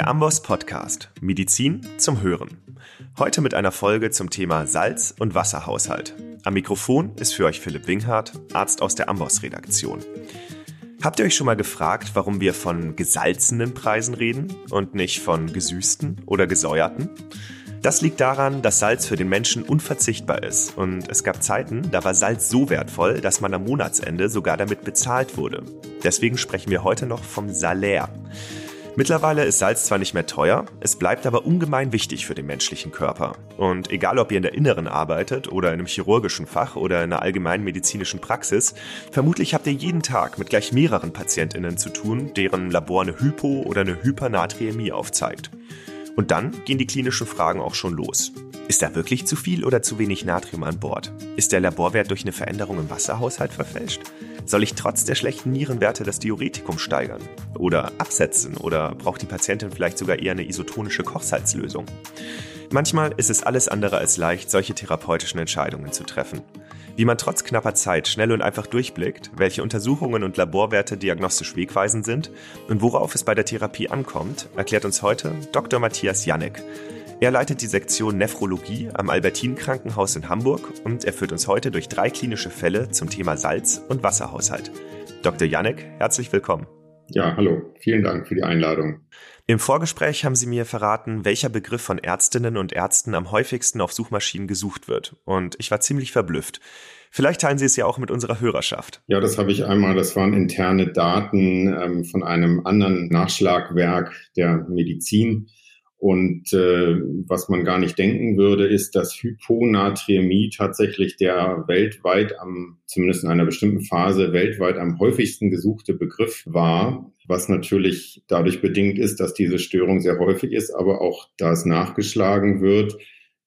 Der Amboss Podcast Medizin zum Hören. Heute mit einer Folge zum Thema Salz- und Wasserhaushalt. Am Mikrofon ist für euch Philipp Winghardt, Arzt aus der Amboss Redaktion. Habt ihr euch schon mal gefragt, warum wir von gesalzenen Preisen reden und nicht von gesüßten oder gesäuerten? Das liegt daran, dass Salz für den Menschen unverzichtbar ist und es gab Zeiten, da war Salz so wertvoll, dass man am Monatsende sogar damit bezahlt wurde. Deswegen sprechen wir heute noch vom Salär. Mittlerweile ist Salz zwar nicht mehr teuer, es bleibt aber ungemein wichtig für den menschlichen Körper. Und egal ob ihr in der Inneren arbeitet oder in einem chirurgischen Fach oder in einer allgemeinen medizinischen Praxis, vermutlich habt ihr jeden Tag mit gleich mehreren PatientInnen zu tun, deren Labor eine Hypo- oder eine Hypernatriämie aufzeigt. Und dann gehen die klinischen Fragen auch schon los. Ist da wirklich zu viel oder zu wenig Natrium an Bord? Ist der Laborwert durch eine Veränderung im Wasserhaushalt verfälscht? Soll ich trotz der schlechten Nierenwerte das Diuretikum steigern? Oder absetzen? Oder braucht die Patientin vielleicht sogar eher eine isotonische Kochsalzlösung? Manchmal ist es alles andere als leicht, solche therapeutischen Entscheidungen zu treffen. Wie man trotz knapper Zeit schnell und einfach durchblickt, welche Untersuchungen und Laborwerte diagnostisch wegweisend sind und worauf es bei der Therapie ankommt, erklärt uns heute Dr. Matthias Janek. Er leitet die Sektion Nephrologie am Albertin Krankenhaus in Hamburg und er führt uns heute durch drei klinische Fälle zum Thema Salz- und Wasserhaushalt. Dr. Janek, herzlich willkommen. Ja, hallo. Vielen Dank für die Einladung. Im Vorgespräch haben Sie mir verraten, welcher Begriff von Ärztinnen und Ärzten am häufigsten auf Suchmaschinen gesucht wird. Und ich war ziemlich verblüfft. Vielleicht teilen Sie es ja auch mit unserer Hörerschaft. Ja, das habe ich einmal. Das waren interne Daten ähm, von einem anderen Nachschlagwerk der Medizin. Und äh, was man gar nicht denken würde, ist, dass Hyponatremie tatsächlich der weltweit am, zumindest in einer bestimmten Phase, weltweit am häufigsten gesuchte Begriff war, was natürlich dadurch bedingt ist, dass diese Störung sehr häufig ist, aber auch da es nachgeschlagen wird,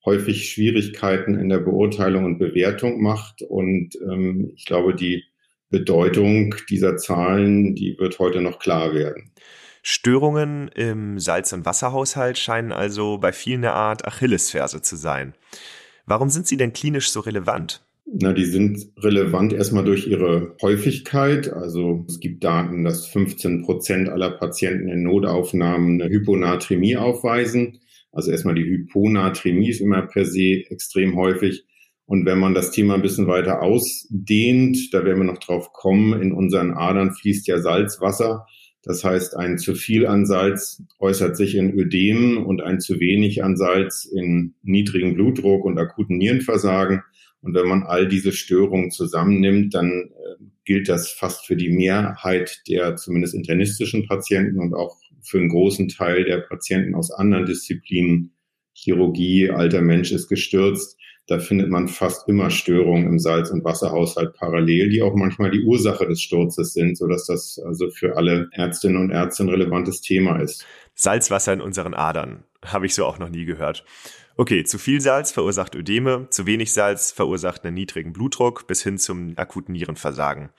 häufig Schwierigkeiten in der Beurteilung und Bewertung macht. Und ähm, ich glaube, die Bedeutung dieser Zahlen, die wird heute noch klar werden. Störungen im Salz- und Wasserhaushalt scheinen also bei vielen eine Art Achillesferse zu sein. Warum sind sie denn klinisch so relevant? Na, die sind relevant erstmal durch ihre Häufigkeit. Also es gibt Daten, dass 15 Prozent aller Patienten in Notaufnahmen eine Hyponatremie aufweisen. Also erstmal die Hyponatremie ist immer per se extrem häufig. Und wenn man das Thema ein bisschen weiter ausdehnt, da werden wir noch drauf kommen, in unseren Adern fließt ja Salzwasser. Das heißt, ein zu viel an Salz äußert sich in Ödemen und ein zu wenig an Salz in niedrigen Blutdruck und akuten Nierenversagen. Und wenn man all diese Störungen zusammennimmt, dann äh, gilt das fast für die Mehrheit der zumindest internistischen Patienten und auch für einen großen Teil der Patienten aus anderen Disziplinen. Chirurgie, alter Mensch ist gestürzt. Da findet man fast immer Störungen im Salz- und Wasserhaushalt parallel, die auch manchmal die Ursache des Sturzes sind, sodass das also für alle Ärztinnen und Ärzte ein relevantes Thema ist. Salzwasser in unseren Adern. Habe ich so auch noch nie gehört. Okay, zu viel Salz verursacht Ödeme, zu wenig Salz verursacht einen niedrigen Blutdruck bis hin zum akuten Nierenversagen.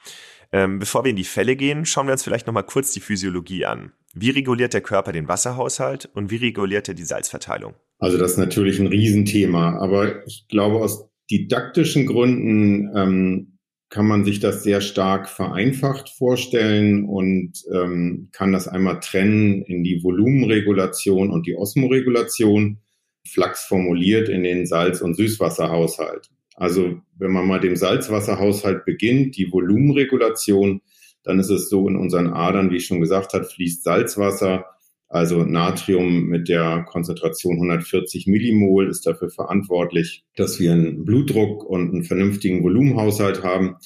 Ähm, bevor wir in die Fälle gehen, schauen wir uns vielleicht nochmal kurz die Physiologie an. Wie reguliert der Körper den Wasserhaushalt und wie reguliert er die Salzverteilung? Also das ist natürlich ein Riesenthema, aber ich glaube, aus didaktischen Gründen ähm, kann man sich das sehr stark vereinfacht vorstellen und ähm, kann das einmal trennen in die Volumenregulation und die Osmoregulation, flachs formuliert in den Salz- und Süßwasserhaushalt. Also wenn man mal dem Salzwasserhaushalt beginnt, die Volumenregulation, dann ist es so in unseren Adern, wie ich schon gesagt habe, fließt Salzwasser also Natrium mit der Konzentration 140 Millimol ist dafür verantwortlich, dass wir einen Blutdruck und einen vernünftigen Volumenhaushalt haben.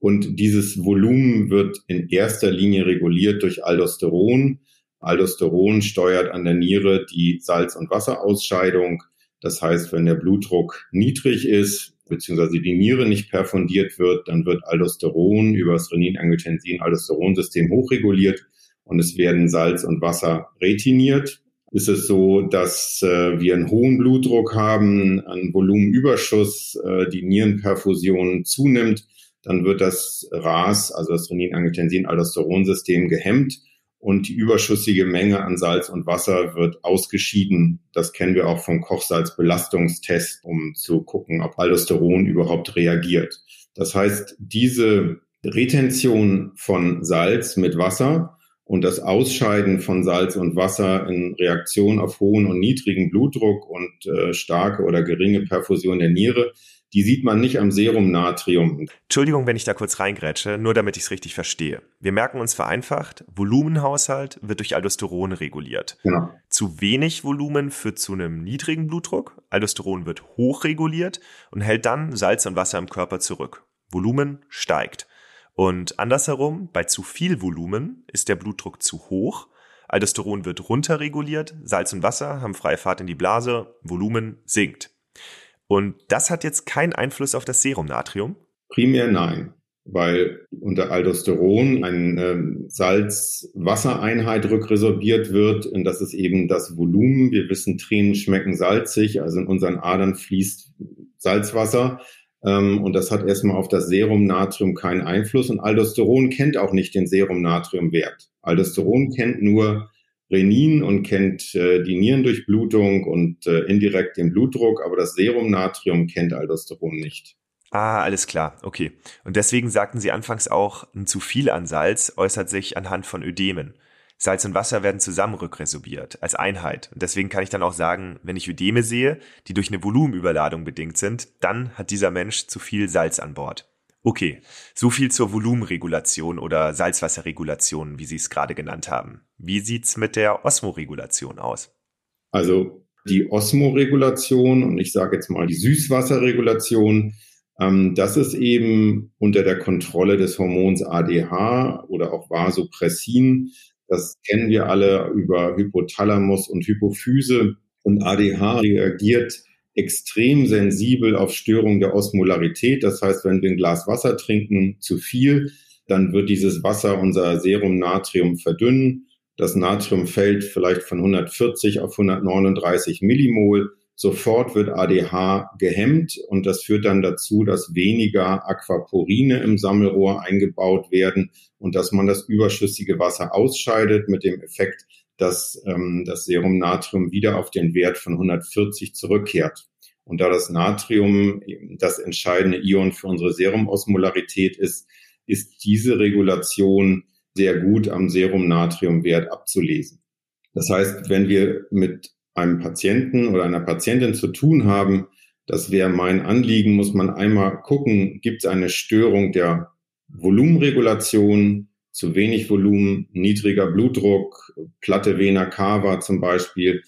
Und dieses Volumen wird in erster Linie reguliert durch Aldosteron. Aldosteron steuert an der Niere die Salz- und Wasserausscheidung. Das heißt, wenn der Blutdruck niedrig ist, beziehungsweise die Niere nicht perfundiert wird, dann wird Aldosteron über das Renin-Angiotensin-Aldosteronsystem hochreguliert und es werden Salz und Wasser retiniert. Ist es so, dass äh, wir einen hohen Blutdruck haben, einen Volumenüberschuss, äh, die Nierenperfusion zunimmt, dann wird das RAS, also das Renin-Angiotensin-Aldosteronsystem gehemmt und die überschüssige Menge an Salz und Wasser wird ausgeschieden. Das kennen wir auch vom Kochsalzbelastungstest, um zu gucken, ob Aldosteron überhaupt reagiert. Das heißt, diese Retention von Salz mit Wasser und das Ausscheiden von Salz und Wasser in Reaktion auf hohen und niedrigen Blutdruck und äh, starke oder geringe Perfusion der Niere, die sieht man nicht am Serum Natrium. Entschuldigung, wenn ich da kurz reingrätsche, nur damit ich es richtig verstehe. Wir merken uns vereinfacht, Volumenhaushalt wird durch Aldosteron reguliert. Genau. Zu wenig Volumen führt zu einem niedrigen Blutdruck, Aldosteron wird hochreguliert und hält dann Salz und Wasser im Körper zurück. Volumen steigt. Und andersherum, bei zu viel Volumen ist der Blutdruck zu hoch, Aldosteron wird runterreguliert, Salz und Wasser haben freie Fahrt in die Blase, Volumen sinkt. Und das hat jetzt keinen Einfluss auf das Serumnatrium? Primär nein, weil unter Aldosteron eine ähm, Salz-Wassereinheit rückresorbiert wird und das ist eben das Volumen. Wir wissen, Tränen schmecken salzig, also in unseren Adern fließt Salzwasser und das hat erstmal auf das Serumnatrium keinen Einfluss und Aldosteron kennt auch nicht den Serumnatriumwert. Aldosteron kennt nur Renin und kennt äh, die Nierendurchblutung und äh, indirekt den Blutdruck, aber das Serumnatrium kennt Aldosteron nicht. Ah, alles klar, okay. Und deswegen sagten Sie anfangs auch, ein zu viel an Salz äußert sich anhand von Ödemen. Salz und Wasser werden zusammen rückresorbiert, als Einheit. Und deswegen kann ich dann auch sagen, wenn ich Ödeme sehe, die durch eine Volumenüberladung bedingt sind, dann hat dieser Mensch zu viel Salz an Bord. Okay, so viel zur Volumenregulation oder Salzwasserregulation, wie Sie es gerade genannt haben. Wie sieht's mit der Osmoregulation aus? Also die Osmoregulation und ich sage jetzt mal die Süßwasserregulation, ähm, das ist eben unter der Kontrolle des Hormons ADH oder auch Vasopressin. Das kennen wir alle über Hypothalamus und Hypophyse. Und ADH reagiert extrem sensibel auf Störung der Osmolarität. Das heißt, wenn wir ein Glas Wasser trinken, zu viel, dann wird dieses Wasser unser Serum Natrium verdünnen. Das Natrium fällt vielleicht von 140 auf 139 Millimol. Sofort wird ADH gehemmt und das führt dann dazu, dass weniger Aquaporine im Sammelrohr eingebaut werden und dass man das überschüssige Wasser ausscheidet mit dem Effekt, dass ähm, das Serum Natrium wieder auf den Wert von 140 zurückkehrt. Und da das Natrium das entscheidende Ion für unsere Serumosmolarität ist, ist diese Regulation sehr gut am Serumnatriumwert abzulesen. Das heißt, wenn wir mit einem Patienten oder einer Patientin zu tun haben, das wäre mein Anliegen, muss man einmal gucken, gibt es eine Störung der Volumenregulation, zu wenig Volumen, niedriger Blutdruck, platte Vena cava zum Beispiel,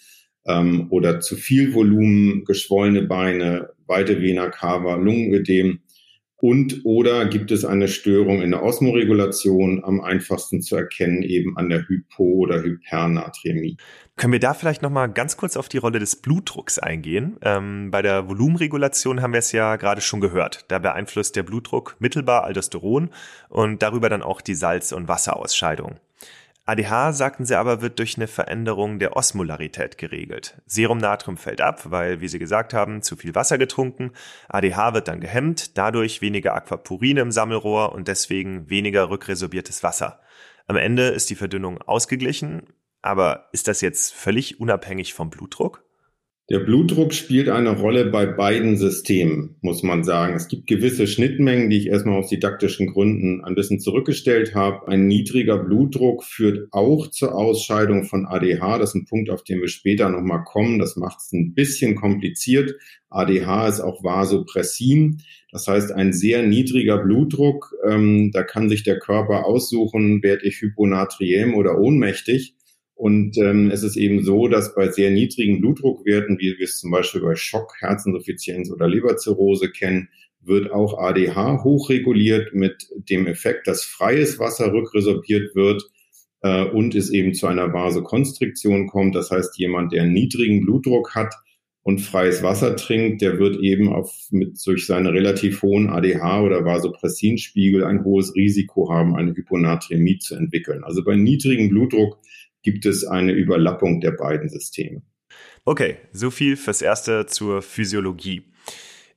ähm, oder zu viel Volumen, geschwollene Beine, weite Vena cava, Lungenödem. Und oder gibt es eine Störung in der Osmoregulation, am einfachsten zu erkennen eben an der Hypo- oder Hypernatremie. Können wir da vielleicht nochmal ganz kurz auf die Rolle des Blutdrucks eingehen? Ähm, bei der Volumenregulation haben wir es ja gerade schon gehört. Da beeinflusst der Blutdruck mittelbar Aldosteron und darüber dann auch die Salz- und Wasserausscheidung. ADH, sagten sie aber, wird durch eine Veränderung der Osmolarität geregelt. Serumnatrium fällt ab, weil, wie sie gesagt haben, zu viel Wasser getrunken. ADH wird dann gehemmt, dadurch weniger Aquaporine im Sammelrohr und deswegen weniger rückresorbiertes Wasser. Am Ende ist die Verdünnung ausgeglichen, aber ist das jetzt völlig unabhängig vom Blutdruck? Der Blutdruck spielt eine Rolle bei beiden Systemen, muss man sagen. Es gibt gewisse Schnittmengen, die ich erstmal aus didaktischen Gründen ein bisschen zurückgestellt habe. Ein niedriger Blutdruck führt auch zur Ausscheidung von ADH. Das ist ein Punkt, auf den wir später nochmal kommen. Das macht es ein bisschen kompliziert. ADH ist auch Vasopressin. Das heißt, ein sehr niedriger Blutdruck, ähm, da kann sich der Körper aussuchen, werde ich hyponatriem oder ohnmächtig. Und ähm, es ist eben so, dass bei sehr niedrigen Blutdruckwerten, wie wir es zum Beispiel bei Schock, Herzinsuffizienz oder Leberzirrhose kennen, wird auch ADH hochreguliert mit dem Effekt, dass freies Wasser rückresorbiert wird äh, und es eben zu einer Vasokonstriktion kommt. Das heißt, jemand, der niedrigen Blutdruck hat und freies Wasser trinkt, der wird eben auf, mit, durch seine relativ hohen ADH oder Vasopressinspiegel ein hohes Risiko haben, eine Hyponatremie zu entwickeln. Also bei niedrigem Blutdruck gibt es eine Überlappung der beiden Systeme. Okay, so viel fürs Erste zur Physiologie.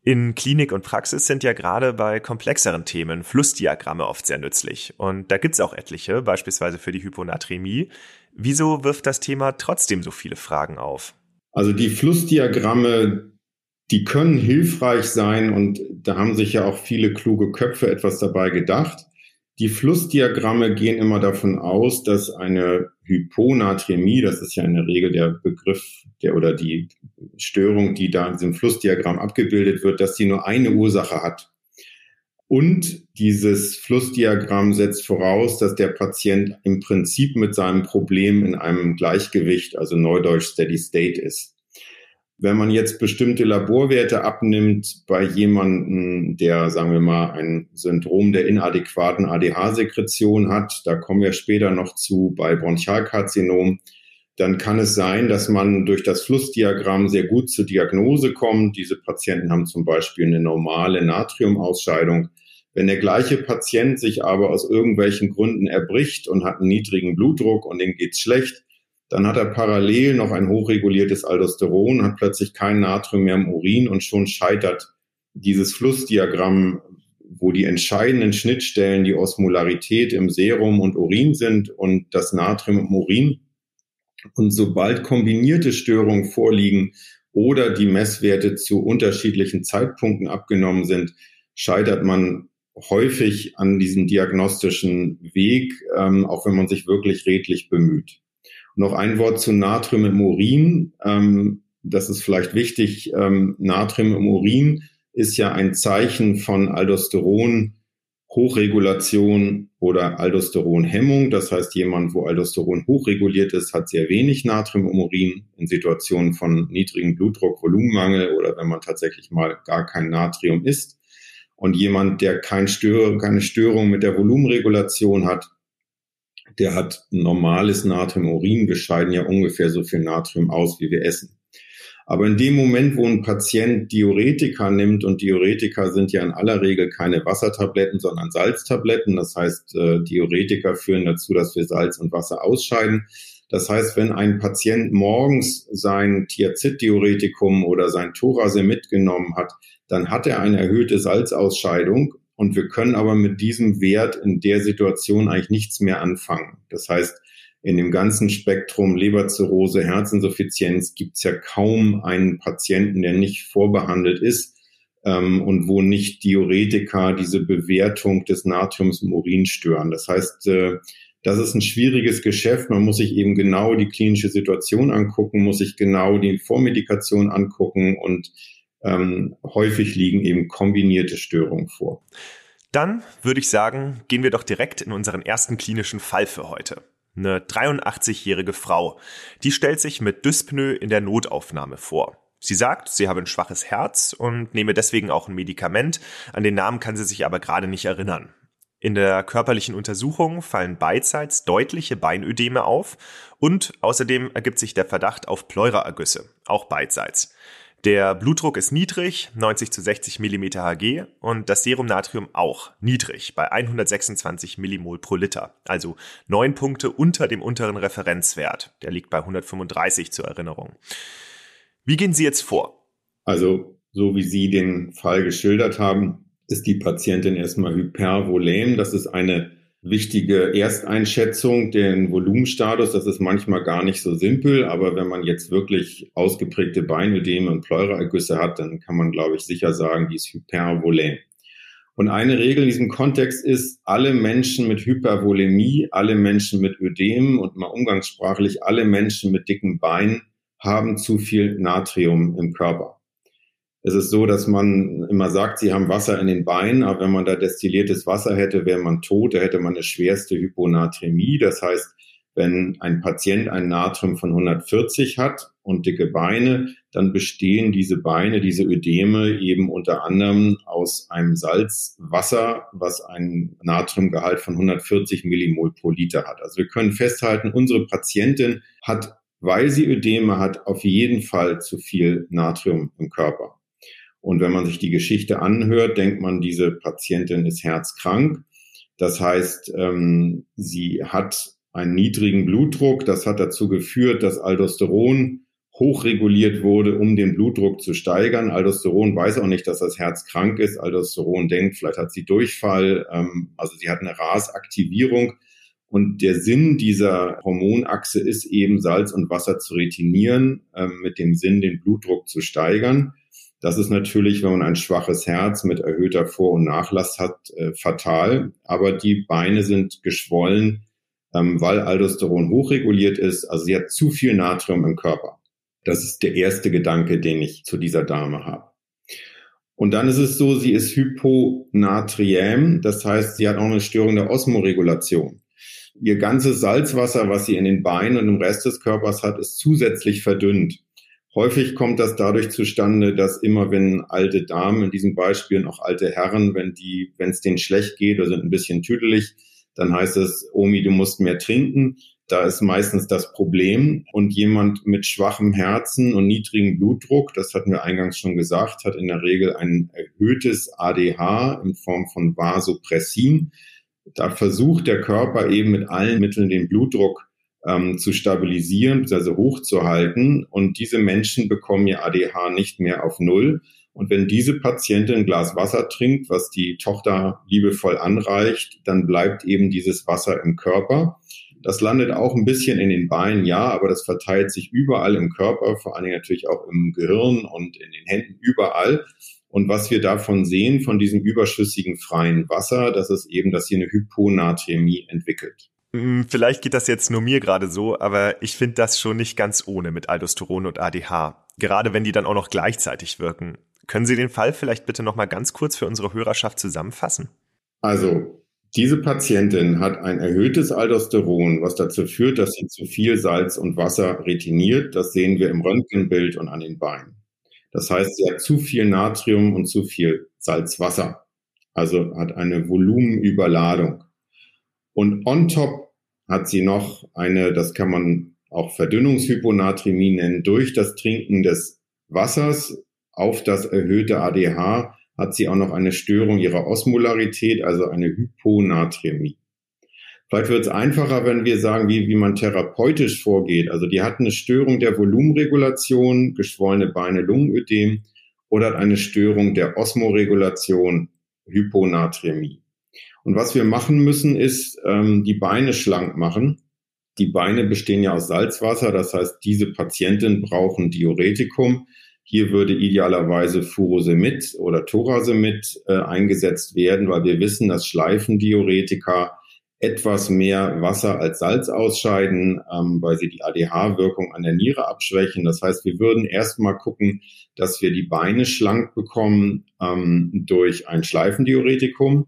In Klinik und Praxis sind ja gerade bei komplexeren Themen Flussdiagramme oft sehr nützlich. Und da gibt's auch etliche, beispielsweise für die Hyponatremie. Wieso wirft das Thema trotzdem so viele Fragen auf? Also die Flussdiagramme, die können hilfreich sein und da haben sich ja auch viele kluge Köpfe etwas dabei gedacht. Die Flussdiagramme gehen immer davon aus, dass eine Hyponatremie, das ist ja in der Regel der Begriff der oder die Störung, die da in diesem Flussdiagramm abgebildet wird, dass sie nur eine Ursache hat. Und dieses Flussdiagramm setzt voraus, dass der Patient im Prinzip mit seinem Problem in einem Gleichgewicht, also Neudeutsch Steady State ist. Wenn man jetzt bestimmte Laborwerte abnimmt bei jemandem, der, sagen wir mal, ein Syndrom der inadäquaten ADH-Sekretion hat, da kommen wir später noch zu bei Bronchialkarzinom, dann kann es sein, dass man durch das Flussdiagramm sehr gut zur Diagnose kommt. Diese Patienten haben zum Beispiel eine normale Natriumausscheidung. Wenn der gleiche Patient sich aber aus irgendwelchen Gründen erbricht und hat einen niedrigen Blutdruck und dem geht's schlecht, dann hat er parallel noch ein hochreguliertes Aldosteron, hat plötzlich kein Natrium mehr im Urin und schon scheitert dieses Flussdiagramm, wo die entscheidenden Schnittstellen die Osmolarität im Serum und Urin sind und das Natrium im Urin. Und sobald kombinierte Störungen vorliegen oder die Messwerte zu unterschiedlichen Zeitpunkten abgenommen sind, scheitert man häufig an diesem diagnostischen Weg, ähm, auch wenn man sich wirklich redlich bemüht. Noch ein Wort zu Natrium im Urin. Ähm, das ist vielleicht wichtig. Ähm, Natrium im Urin ist ja ein Zeichen von Aldosteron Hochregulation oder Aldosteronhemmung. Das heißt, jemand, wo Aldosteron hochreguliert ist, hat sehr wenig Natrium im Urin in Situationen von niedrigem Blutdruck, Volumenmangel oder wenn man tatsächlich mal gar kein Natrium isst. Und jemand, der kein Stör keine Störung mit der Volumenregulation hat, der hat normales Natrium-Urin. Wir scheiden ja ungefähr so viel Natrium aus, wie wir essen. Aber in dem Moment, wo ein Patient Diuretika nimmt, und Diuretika sind ja in aller Regel keine Wassertabletten, sondern Salztabletten, das heißt, äh, Diuretika führen dazu, dass wir Salz und Wasser ausscheiden. Das heißt, wenn ein Patient morgens sein Thiazid-Diuretikum oder sein Thorasemid genommen hat, dann hat er eine erhöhte Salzausscheidung und wir können aber mit diesem Wert in der Situation eigentlich nichts mehr anfangen. Das heißt, in dem ganzen Spektrum Leberzirrhose, Herzinsuffizienz gibt es ja kaum einen Patienten, der nicht vorbehandelt ist ähm, und wo nicht Diuretika diese Bewertung des Natriums im Urin stören. Das heißt, äh, das ist ein schwieriges Geschäft. Man muss sich eben genau die klinische Situation angucken, muss sich genau die Vormedikation angucken und ähm, häufig liegen eben kombinierte Störungen vor. Dann würde ich sagen, gehen wir doch direkt in unseren ersten klinischen Fall für heute. Eine 83-jährige Frau. Die stellt sich mit Dyspnoe in der Notaufnahme vor. Sie sagt, sie habe ein schwaches Herz und nehme deswegen auch ein Medikament. An den Namen kann sie sich aber gerade nicht erinnern. In der körperlichen Untersuchung fallen beidseits deutliche Beinödeme auf und außerdem ergibt sich der Verdacht auf Pleuraergüsse, auch beidseits. Der Blutdruck ist niedrig, 90 zu 60 mm Hg und das Serumnatrium auch niedrig bei 126 Millimol pro Liter, also neun Punkte unter dem unteren Referenzwert. Der liegt bei 135 zur Erinnerung. Wie gehen Sie jetzt vor? Also, so wie Sie den Fall geschildert haben, ist die Patientin erstmal hypervolem. Das ist eine wichtige Ersteinschätzung, den Volumenstatus. Das ist manchmal gar nicht so simpel, aber wenn man jetzt wirklich ausgeprägte Beinödeme und Pleuraergüsse hat, dann kann man, glaube ich, sicher sagen, die ist hypervolem. Und eine Regel in diesem Kontext ist, alle Menschen mit Hypervolemie, alle Menschen mit Ödem und mal umgangssprachlich alle Menschen mit dicken Beinen haben zu viel Natrium im Körper. Es ist so, dass man immer sagt, sie haben Wasser in den Beinen, aber wenn man da destilliertes Wasser hätte, wäre man tot, da hätte man eine schwerste Hyponatremie. Das heißt, wenn ein Patient ein Natrium von 140 hat und dicke Beine, dann bestehen diese Beine, diese Ödeme eben unter anderem aus einem Salzwasser, was einen Natriumgehalt von 140 Millimol pro Liter hat. Also wir können festhalten, unsere Patientin hat, weil sie Ödeme hat, auf jeden Fall zu viel Natrium im Körper. Und wenn man sich die Geschichte anhört, denkt man, diese Patientin ist herzkrank. Das heißt, ähm, sie hat einen niedrigen Blutdruck. Das hat dazu geführt, dass Aldosteron hochreguliert wurde, um den Blutdruck zu steigern. Aldosteron weiß auch nicht, dass das Herz krank ist. Aldosteron denkt, vielleicht hat sie Durchfall. Ähm, also sie hat eine RAS-Aktivierung. Und der Sinn dieser Hormonachse ist eben, Salz und Wasser zu retinieren, ähm, mit dem Sinn, den Blutdruck zu steigern. Das ist natürlich, wenn man ein schwaches Herz mit erhöhter Vor- und Nachlass hat, äh, fatal. Aber die Beine sind geschwollen, ähm, weil Aldosteron hochreguliert ist. Also sie hat zu viel Natrium im Körper. Das ist der erste Gedanke, den ich zu dieser Dame habe. Und dann ist es so, sie ist hyponatriäm, das heißt, sie hat auch eine Störung der Osmoregulation. Ihr ganzes Salzwasser, was sie in den Beinen und im Rest des Körpers hat, ist zusätzlich verdünnt. Häufig kommt das dadurch zustande, dass immer wenn alte Damen, in diesem Beispiel auch alte Herren, wenn die, wenn es denen schlecht geht oder sind ein bisschen tüdelig, dann heißt es, Omi, du musst mehr trinken. Da ist meistens das Problem. Und jemand mit schwachem Herzen und niedrigem Blutdruck, das hatten wir eingangs schon gesagt, hat in der Regel ein erhöhtes ADH in Form von Vasopressin. Da versucht der Körper eben mit allen Mitteln den Blutdruck ähm, zu stabilisieren, also hochzuhalten. Und diese Menschen bekommen ihr ADH nicht mehr auf Null. Und wenn diese Patientin ein Glas Wasser trinkt, was die Tochter liebevoll anreicht, dann bleibt eben dieses Wasser im Körper. Das landet auch ein bisschen in den Beinen, ja, aber das verteilt sich überall im Körper, vor allen Dingen natürlich auch im Gehirn und in den Händen, überall. Und was wir davon sehen, von diesem überschüssigen freien Wasser, das ist eben, dass hier eine Hyponatremie entwickelt. Hm, vielleicht geht das jetzt nur mir gerade so, aber ich finde das schon nicht ganz ohne mit Aldosteron und ADH. Gerade wenn die dann auch noch gleichzeitig wirken. Können Sie den Fall vielleicht bitte noch mal ganz kurz für unsere Hörerschaft zusammenfassen? Also, diese Patientin hat ein erhöhtes Aldosteron, was dazu führt, dass sie zu viel Salz und Wasser retiniert. Das sehen wir im Röntgenbild und an den Beinen. Das heißt, sie hat zu viel Natrium und zu viel Salzwasser. Also hat eine Volumenüberladung. Und on top hat sie noch eine, das kann man auch Verdünnungshyponatremie nennen, durch das Trinken des Wassers auf das erhöhte ADH hat sie auch noch eine Störung ihrer Osmolarität, also eine Hyponatremie. Vielleicht wird es einfacher, wenn wir sagen, wie, wie man therapeutisch vorgeht. Also die hat eine Störung der Volumenregulation, geschwollene Beine, Lungenödem oder hat eine Störung der Osmoregulation, Hyponatremie. Und was wir machen müssen, ist ähm, die Beine schlank machen. Die Beine bestehen ja aus Salzwasser, das heißt, diese Patienten brauchen Diuretikum. Hier würde idealerweise Furosemid oder Torasemid äh, eingesetzt werden, weil wir wissen, dass Schleifendiuretika etwas mehr Wasser als Salz ausscheiden, ähm, weil sie die ADH-Wirkung an der Niere abschwächen. Das heißt, wir würden erstmal gucken, dass wir die Beine schlank bekommen ähm, durch ein Schleifendiuretikum.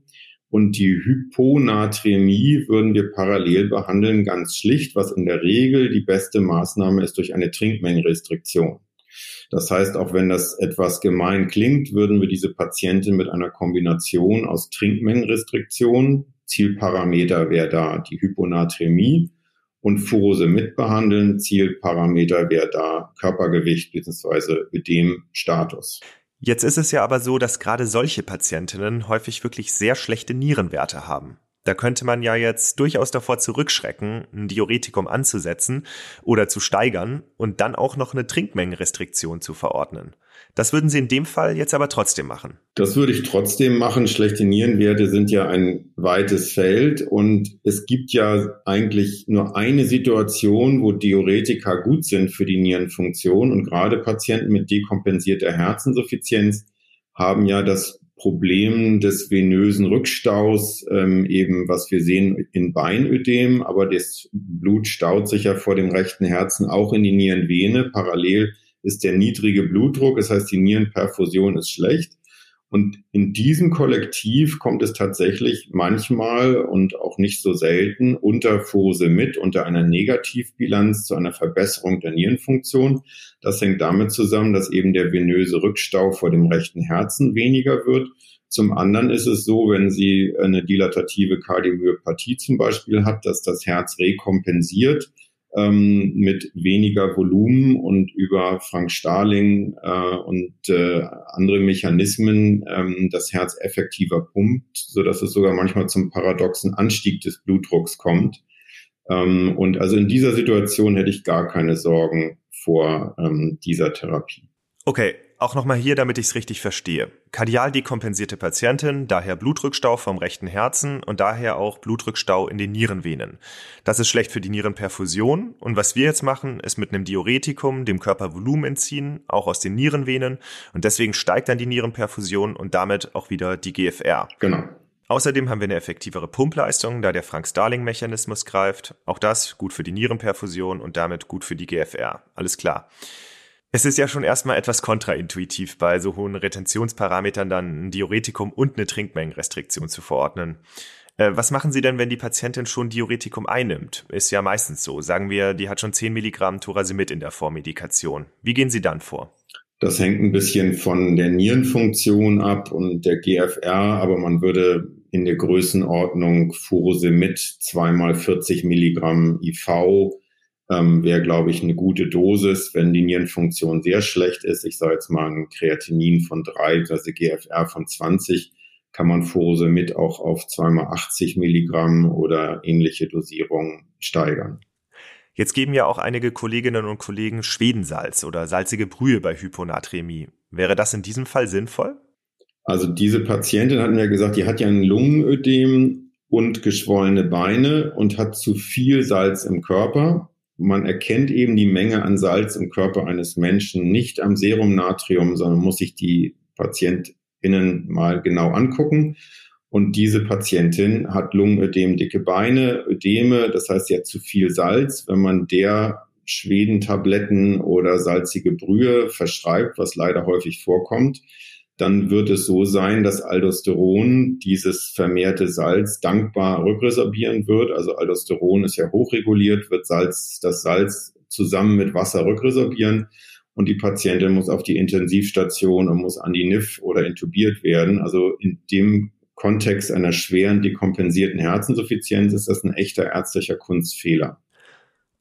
Und die Hyponatremie würden wir parallel behandeln, ganz schlicht, was in der Regel die beste Maßnahme ist durch eine Trinkmengenrestriktion. Das heißt, auch wenn das etwas gemein klingt, würden wir diese Patientin mit einer Kombination aus Trinkmengenrestriktion, Zielparameter wäre da die Hyponatremie und Furose mitbehandeln, Zielparameter wäre da Körpergewicht bzw. Ödemstatus. Jetzt ist es ja aber so, dass gerade solche Patientinnen häufig wirklich sehr schlechte Nierenwerte haben. Da könnte man ja jetzt durchaus davor zurückschrecken, ein Diuretikum anzusetzen oder zu steigern und dann auch noch eine Trinkmengenrestriktion zu verordnen. Das würden Sie in dem Fall jetzt aber trotzdem machen. Das würde ich trotzdem machen. Schlechte Nierenwerte sind ja ein weites Feld und es gibt ja eigentlich nur eine Situation, wo Diuretika gut sind für die Nierenfunktion und gerade Patienten mit dekompensierter Herzinsuffizienz haben ja das Problem des venösen Rückstaus, ähm, eben was wir sehen in Beinödem, aber das Blut staut sich ja vor dem rechten Herzen auch in die Nierenvene. Parallel ist der niedrige Blutdruck, das heißt die Nierenperfusion ist schlecht. Und in diesem Kollektiv kommt es tatsächlich manchmal und auch nicht so selten unter mit, unter einer Negativbilanz zu einer Verbesserung der Nierenfunktion. Das hängt damit zusammen, dass eben der venöse Rückstau vor dem rechten Herzen weniger wird. Zum anderen ist es so, wenn sie eine dilatative Kardiomyopathie zum Beispiel hat, dass das Herz rekompensiert ähm, mit weniger Volumen und über Frank Starling äh, und äh, andere Mechanismen ähm, das Herz effektiver pumpt, so es sogar manchmal zum paradoxen Anstieg des Blutdrucks kommt. Ähm, und also in dieser Situation hätte ich gar keine Sorgen vor ähm, dieser Therapie. Okay, auch nochmal hier, damit ich es richtig verstehe. Kardial dekompensierte Patientin, daher Blutrückstau vom rechten Herzen und daher auch Blutrückstau in den Nierenvenen. Das ist schlecht für die Nierenperfusion und was wir jetzt machen, ist mit einem Diuretikum dem Körper Volumen entziehen, auch aus den Nierenvenen und deswegen steigt dann die Nierenperfusion und damit auch wieder die GFR. Genau. Außerdem haben wir eine effektivere Pumpleistung, da der Frank-Starling-Mechanismus greift. Auch das gut für die Nierenperfusion und damit gut für die GFR. Alles klar. Es ist ja schon erstmal etwas kontraintuitiv, bei so hohen Retentionsparametern dann ein Diuretikum und eine Trinkmengenrestriktion zu verordnen. Äh, was machen Sie denn, wenn die Patientin schon Diuretikum einnimmt? Ist ja meistens so. Sagen wir, die hat schon 10 Milligramm Thorasimid in der Vormedikation. Wie gehen Sie dann vor? Das hängt ein bisschen von der Nierenfunktion ab und der GFR, aber man würde in der Größenordnung Furosemid zweimal 40 Milligramm IV ähm, wäre, glaube ich, eine gute Dosis, wenn die Nierenfunktion sehr schlecht ist. Ich sage jetzt mal ein Kreatinin von drei, also GFR von 20, kann man Furosemid auch auf zweimal 80 Milligramm oder ähnliche Dosierung steigern. Jetzt geben ja auch einige Kolleginnen und Kollegen Schwedensalz oder salzige Brühe bei Hyponatremie. Wäre das in diesem Fall sinnvoll? Also diese Patientin hat mir gesagt, die hat ja ein Lungenödem und geschwollene Beine und hat zu viel Salz im Körper. Man erkennt eben die Menge an Salz im Körper eines Menschen nicht am Serumnatrium, sondern muss sich die PatientInnen mal genau angucken. Und diese Patientin hat Lungenödem, dicke Beine, Ödeme, das heißt, hat zu viel Salz. Wenn man der Schwedentabletten oder salzige Brühe verschreibt, was leider häufig vorkommt, dann wird es so sein, dass Aldosteron dieses vermehrte Salz dankbar rückresorbieren wird. Also Aldosteron ist ja hochreguliert, wird Salz, das Salz zusammen mit Wasser rückresorbieren und die Patientin muss auf die Intensivstation und muss an die NIF oder intubiert werden. Also in dem Kontext einer schweren dekompensierten Herzinsuffizienz ist das ein echter ärztlicher Kunstfehler.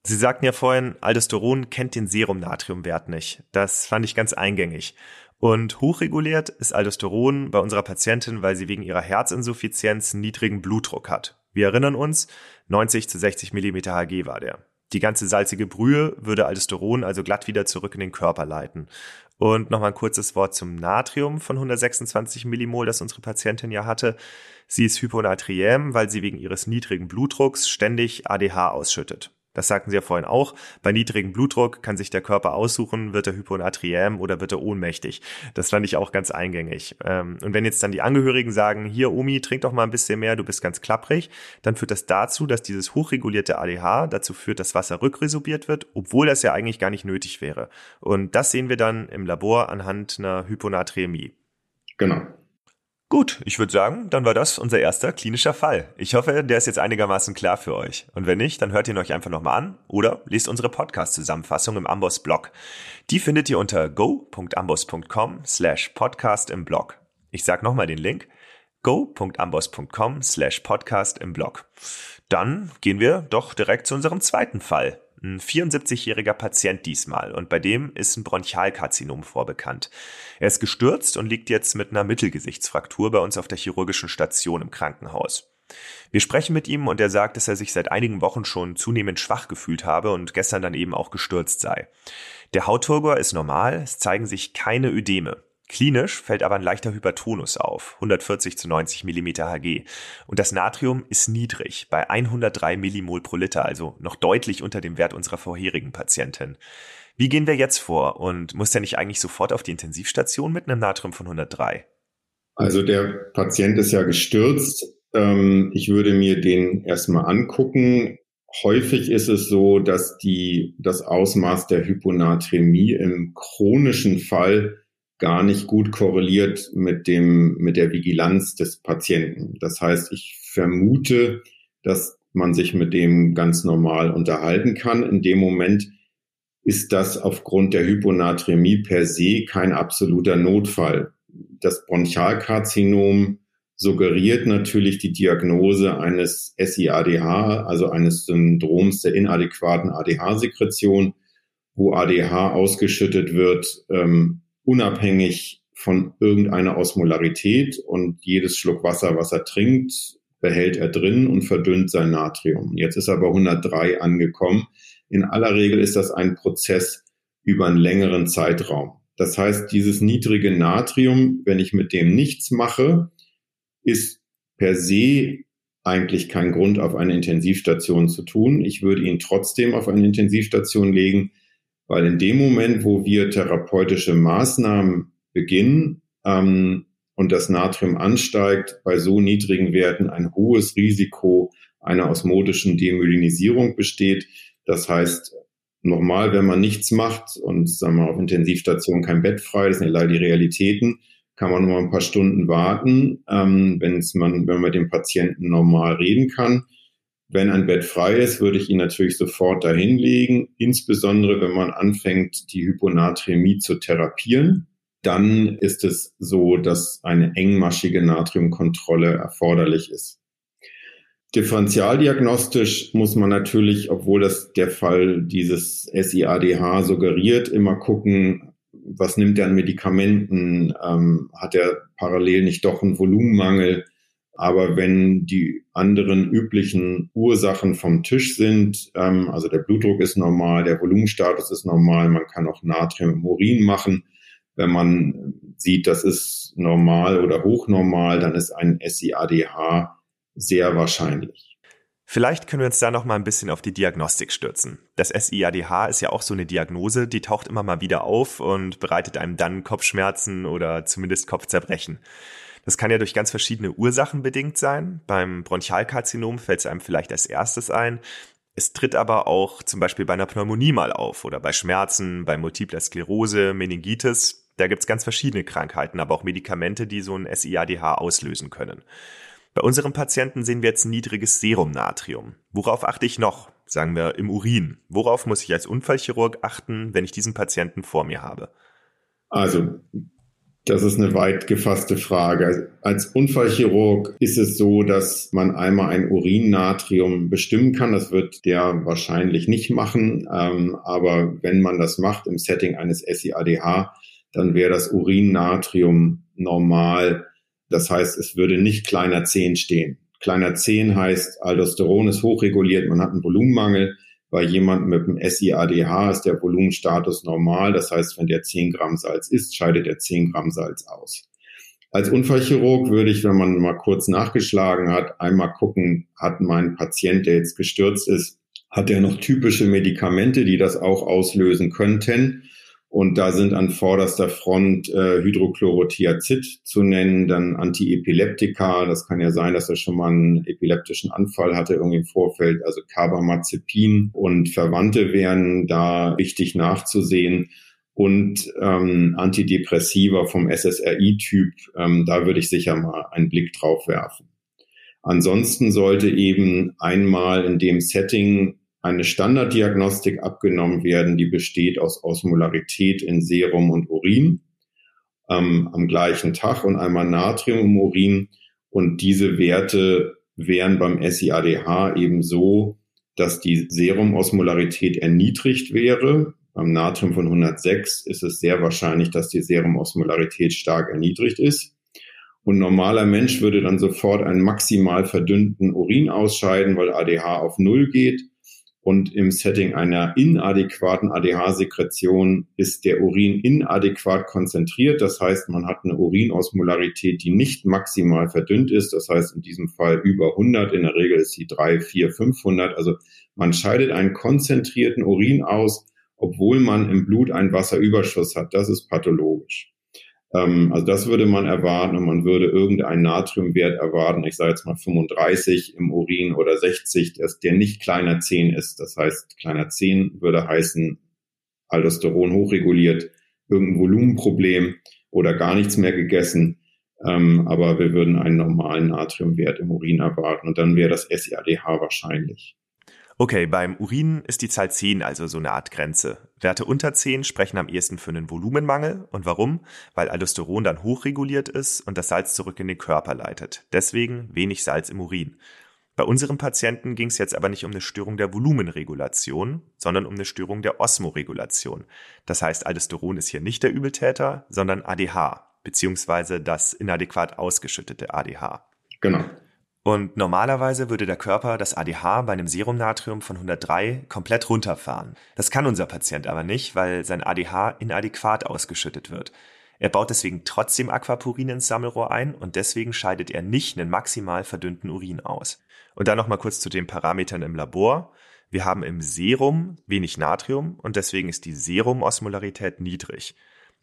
Sie sagten ja vorhin, Aldosteron kennt den Serumnatriumwert nicht. Das fand ich ganz eingängig. Und hochreguliert ist Aldosteron bei unserer Patientin, weil sie wegen ihrer Herzinsuffizienz niedrigen Blutdruck hat. Wir erinnern uns, 90 zu 60 Millimeter Hg war der. Die ganze salzige Brühe würde Aldosteron also glatt wieder zurück in den Körper leiten. Und nochmal ein kurzes Wort zum Natrium von 126 Millimol, das unsere Patientin ja hatte. Sie ist hyponatriäm, weil sie wegen ihres niedrigen Blutdrucks ständig ADH ausschüttet. Das sagten Sie ja vorhin auch. Bei niedrigem Blutdruck kann sich der Körper aussuchen, wird er hyponatriäm oder wird er ohnmächtig. Das fand ich auch ganz eingängig. Ähm, und wenn jetzt dann die Angehörigen sagen, hier Omi, trink doch mal ein bisschen mehr, du bist ganz klapprig, dann führt das dazu, dass dieses hochregulierte ADH dazu führt, dass Wasser rückresorbiert wird, obwohl das ja eigentlich gar nicht nötig wäre. Und das sehen wir dann im Labor anhand einer Hyponatremie. Genau. Gut, ich würde sagen, dann war das unser erster klinischer Fall. Ich hoffe, der ist jetzt einigermaßen klar für euch. Und wenn nicht, dann hört ihn euch einfach nochmal an oder lest unsere Podcast-Zusammenfassung im Amboss-Blog. Die findet ihr unter go.amboss.com slash podcast im Blog. Ich sag nochmal den Link go.amboss.com slash podcast im Blog. Dann gehen wir doch direkt zu unserem zweiten Fall. Ein 74-jähriger Patient diesmal und bei dem ist ein Bronchialkarzinom vorbekannt. Er ist gestürzt und liegt jetzt mit einer Mittelgesichtsfraktur bei uns auf der chirurgischen Station im Krankenhaus. Wir sprechen mit ihm und er sagt, dass er sich seit einigen Wochen schon zunehmend schwach gefühlt habe und gestern dann eben auch gestürzt sei. Der Hautturgor ist normal, es zeigen sich keine Ödeme. Klinisch fällt aber ein leichter Hypertonus auf, 140 zu 90 Millimeter Hg. Und das Natrium ist niedrig, bei 103 Millimol pro Liter, also noch deutlich unter dem Wert unserer vorherigen Patientin. Wie gehen wir jetzt vor? Und muss der nicht eigentlich sofort auf die Intensivstation mit einem Natrium von 103? Also der Patient ist ja gestürzt. Ähm, ich würde mir den erstmal angucken. Häufig ist es so, dass die, das Ausmaß der Hyponatremie im chronischen Fall gar nicht gut korreliert mit dem, mit der Vigilanz des Patienten. Das heißt, ich vermute, dass man sich mit dem ganz normal unterhalten kann. In dem Moment ist das aufgrund der Hyponatremie per se kein absoluter Notfall. Das Bronchialkarzinom suggeriert natürlich die Diagnose eines SIADH, also eines Syndroms der inadäquaten ADH-Sekretion, wo ADH ausgeschüttet wird, ähm, unabhängig von irgendeiner Osmolarität und jedes Schluck Wasser, was er trinkt, behält er drin und verdünnt sein Natrium. Jetzt ist er bei 103 angekommen. In aller Regel ist das ein Prozess über einen längeren Zeitraum. Das heißt, dieses niedrige Natrium, wenn ich mit dem nichts mache, ist per se eigentlich kein Grund, auf eine Intensivstation zu tun. Ich würde ihn trotzdem auf eine Intensivstation legen, weil in dem Moment, wo wir therapeutische Maßnahmen beginnen ähm, und das Natrium ansteigt, bei so niedrigen Werten ein hohes Risiko einer osmotischen Demyelinisierung besteht. Das heißt, nochmal, wenn man nichts macht und sagen wir auf Intensivstation kein Bett frei, das sind ja leider die Realitäten, kann man nur ein paar Stunden warten, ähm, man, wenn man mit dem Patienten normal reden kann. Wenn ein Bett frei ist, würde ich ihn natürlich sofort dahin legen, insbesondere wenn man anfängt, die Hyponatremie zu therapieren. Dann ist es so, dass eine engmaschige Natriumkontrolle erforderlich ist. Differentialdiagnostisch muss man natürlich, obwohl das der Fall dieses SIADH suggeriert, immer gucken, was nimmt er an Medikamenten, ähm, hat er parallel nicht doch einen Volumenmangel. Aber wenn die anderen üblichen Ursachen vom Tisch sind, ähm, also der Blutdruck ist normal, der Volumenstatus ist normal, man kann auch Natrium im Urin machen. Wenn man sieht, das ist normal oder hochnormal, dann ist ein SIADH sehr wahrscheinlich. Vielleicht können wir uns da noch mal ein bisschen auf die Diagnostik stürzen. Das SIADH ist ja auch so eine Diagnose, die taucht immer mal wieder auf und bereitet einem dann Kopfschmerzen oder zumindest Kopfzerbrechen. Das kann ja durch ganz verschiedene Ursachen bedingt sein. Beim Bronchialkarzinom fällt es einem vielleicht als erstes ein. Es tritt aber auch zum Beispiel bei einer Pneumonie mal auf oder bei Schmerzen, bei multipler Sklerose, Meningitis. Da gibt es ganz verschiedene Krankheiten, aber auch Medikamente, die so ein SIADH auslösen können. Bei unseren Patienten sehen wir jetzt niedriges Serumnatrium. Worauf achte ich noch? Sagen wir im Urin. Worauf muss ich als Unfallchirurg achten, wenn ich diesen Patienten vor mir habe? Also, das ist eine weit gefasste Frage. Als Unfallchirurg ist es so, dass man einmal ein Urinnatrium bestimmen kann. Das wird der wahrscheinlich nicht machen. Ähm, aber wenn man das macht im Setting eines SIADH, dann wäre das Urinnatrium normal das heißt, es würde nicht kleiner 10 stehen. Kleiner 10 heißt, Aldosteron ist hochreguliert, man hat einen Volumenmangel. Bei jemandem mit einem SIADH ist der Volumenstatus normal. Das heißt, wenn der 10 Gramm Salz isst, scheidet er 10 Gramm Salz aus. Als Unfallchirurg würde ich, wenn man mal kurz nachgeschlagen hat, einmal gucken, hat mein Patient, der jetzt gestürzt ist, hat er noch typische Medikamente, die das auch auslösen könnten? Und da sind an vorderster Front äh, Hydrochlorothiazid zu nennen, dann Antiepileptika. Das kann ja sein, dass er schon mal einen epileptischen Anfall hatte irgendwie im Vorfeld. Also Carbamazepin und Verwandte wären da wichtig nachzusehen. Und ähm, Antidepressiva vom SSRI-Typ, ähm, da würde ich sicher mal einen Blick drauf werfen. Ansonsten sollte eben einmal in dem Setting eine Standarddiagnostik abgenommen werden, die besteht aus Osmolarität in Serum und Urin ähm, am gleichen Tag und einmal Natrium im Urin. Und diese Werte wären beim SIADH eben so, dass die Serumosmolarität erniedrigt wäre. Beim Natrium von 106 ist es sehr wahrscheinlich, dass die Serumosmolarität stark erniedrigt ist. Und normaler Mensch würde dann sofort einen maximal verdünnten Urin ausscheiden, weil ADH auf Null geht. Und im Setting einer inadäquaten ADH-Sekretion ist der Urin inadäquat konzentriert. Das heißt, man hat eine Urinosmolarität, die nicht maximal verdünnt ist. Das heißt, in diesem Fall über 100. In der Regel ist sie 3, 4, 500. Also man scheidet einen konzentrierten Urin aus, obwohl man im Blut einen Wasserüberschuss hat. Das ist pathologisch. Ähm, also das würde man erwarten und man würde irgendeinen Natriumwert erwarten, ich sage jetzt mal 35 im Urin oder 60, dass der nicht kleiner 10 ist. Das heißt, kleiner 10 würde heißen, Aldosteron hochreguliert, irgendein Volumenproblem oder gar nichts mehr gegessen. Ähm, aber wir würden einen normalen Natriumwert im Urin erwarten und dann wäre das SIADH wahrscheinlich. Okay, beim Urin ist die Zahl 10 also so eine Art Grenze. Werte unter 10 sprechen am ehesten für einen Volumenmangel. Und warum? Weil Aldosteron dann hochreguliert ist und das Salz zurück in den Körper leitet. Deswegen wenig Salz im Urin. Bei unserem Patienten ging es jetzt aber nicht um eine Störung der Volumenregulation, sondern um eine Störung der Osmoregulation. Das heißt, Aldosteron ist hier nicht der Übeltäter, sondern ADH, beziehungsweise das inadäquat ausgeschüttete ADH. Genau. Und normalerweise würde der Körper das ADH bei einem Serumnatrium von 103 komplett runterfahren. Das kann unser Patient aber nicht, weil sein ADH inadäquat ausgeschüttet wird. Er baut deswegen trotzdem Aquapurin ins Sammelrohr ein und deswegen scheidet er nicht einen maximal verdünnten Urin aus. Und dann nochmal kurz zu den Parametern im Labor. Wir haben im Serum wenig Natrium und deswegen ist die Serumosmolarität niedrig.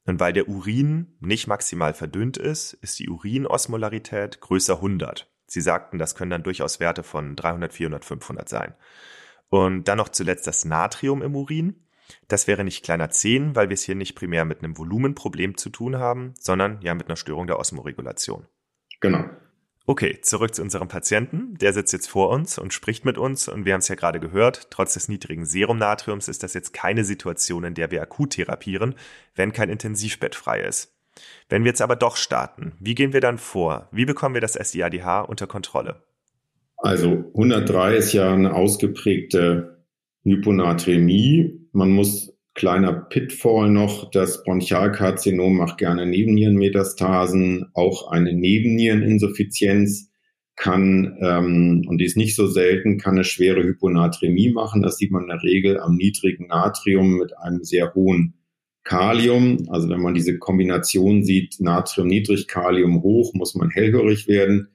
Und weil der Urin nicht maximal verdünnt ist, ist die Urinosmolarität größer 100. Sie sagten, das können dann durchaus Werte von 300, 400, 500 sein. Und dann noch zuletzt das Natrium im Urin. Das wäre nicht kleiner 10, weil wir es hier nicht primär mit einem Volumenproblem zu tun haben, sondern ja mit einer Störung der Osmoregulation. Genau. Okay, zurück zu unserem Patienten. Der sitzt jetzt vor uns und spricht mit uns und wir haben es ja gerade gehört, trotz des niedrigen Serumnatriums ist das jetzt keine Situation, in der wir akut therapieren, wenn kein Intensivbett frei ist. Wenn wir jetzt aber doch starten, wie gehen wir dann vor? Wie bekommen wir das SIADH unter Kontrolle? Also 103 ist ja eine ausgeprägte Hyponatremie. Man muss kleiner Pitfall noch, das Bronchialkarzinom macht gerne Nebennierenmetastasen, auch eine Nebenniereninsuffizienz kann, ähm, und die ist nicht so selten, kann eine schwere Hyponatremie machen. Das sieht man in der Regel am niedrigen Natrium mit einem sehr hohen Kalium. Also wenn man diese Kombination sieht, Natrium niedrig, Kalium hoch, muss man hellhörig werden,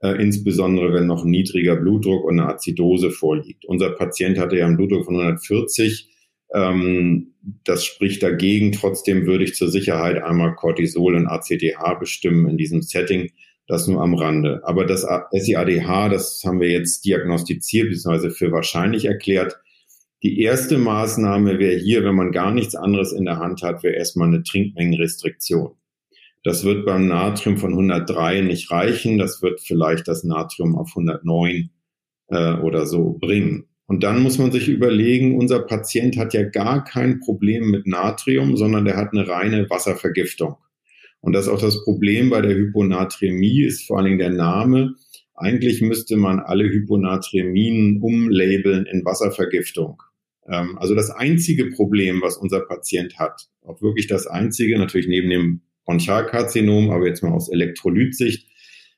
äh, insbesondere wenn noch ein niedriger Blutdruck und eine Azidose vorliegt. Unser Patient hatte ja einen Blutdruck von 140. Ähm, das spricht dagegen. Trotzdem würde ich zur Sicherheit einmal Cortisol und ACTH bestimmen in diesem Setting. Das nur am Rande. Aber das SIADH, das haben wir jetzt diagnostiziert bzw. für wahrscheinlich erklärt. Die erste Maßnahme wäre hier, wenn man gar nichts anderes in der Hand hat, wäre erstmal eine Trinkmengenrestriktion. Das wird beim Natrium von 103 nicht reichen. Das wird vielleicht das Natrium auf 109 äh, oder so bringen. Und dann muss man sich überlegen, unser Patient hat ja gar kein Problem mit Natrium, sondern der hat eine reine Wasservergiftung. Und das ist auch das Problem bei der Hyponatremie, ist vor allen Dingen der Name. Eigentlich müsste man alle Hyponatremien umlabeln in Wasservergiftung. Ähm, also das einzige Problem, was unser Patient hat, auch wirklich das einzige, natürlich neben dem Bronchialkarzinom, aber jetzt mal aus Elektrolytsicht,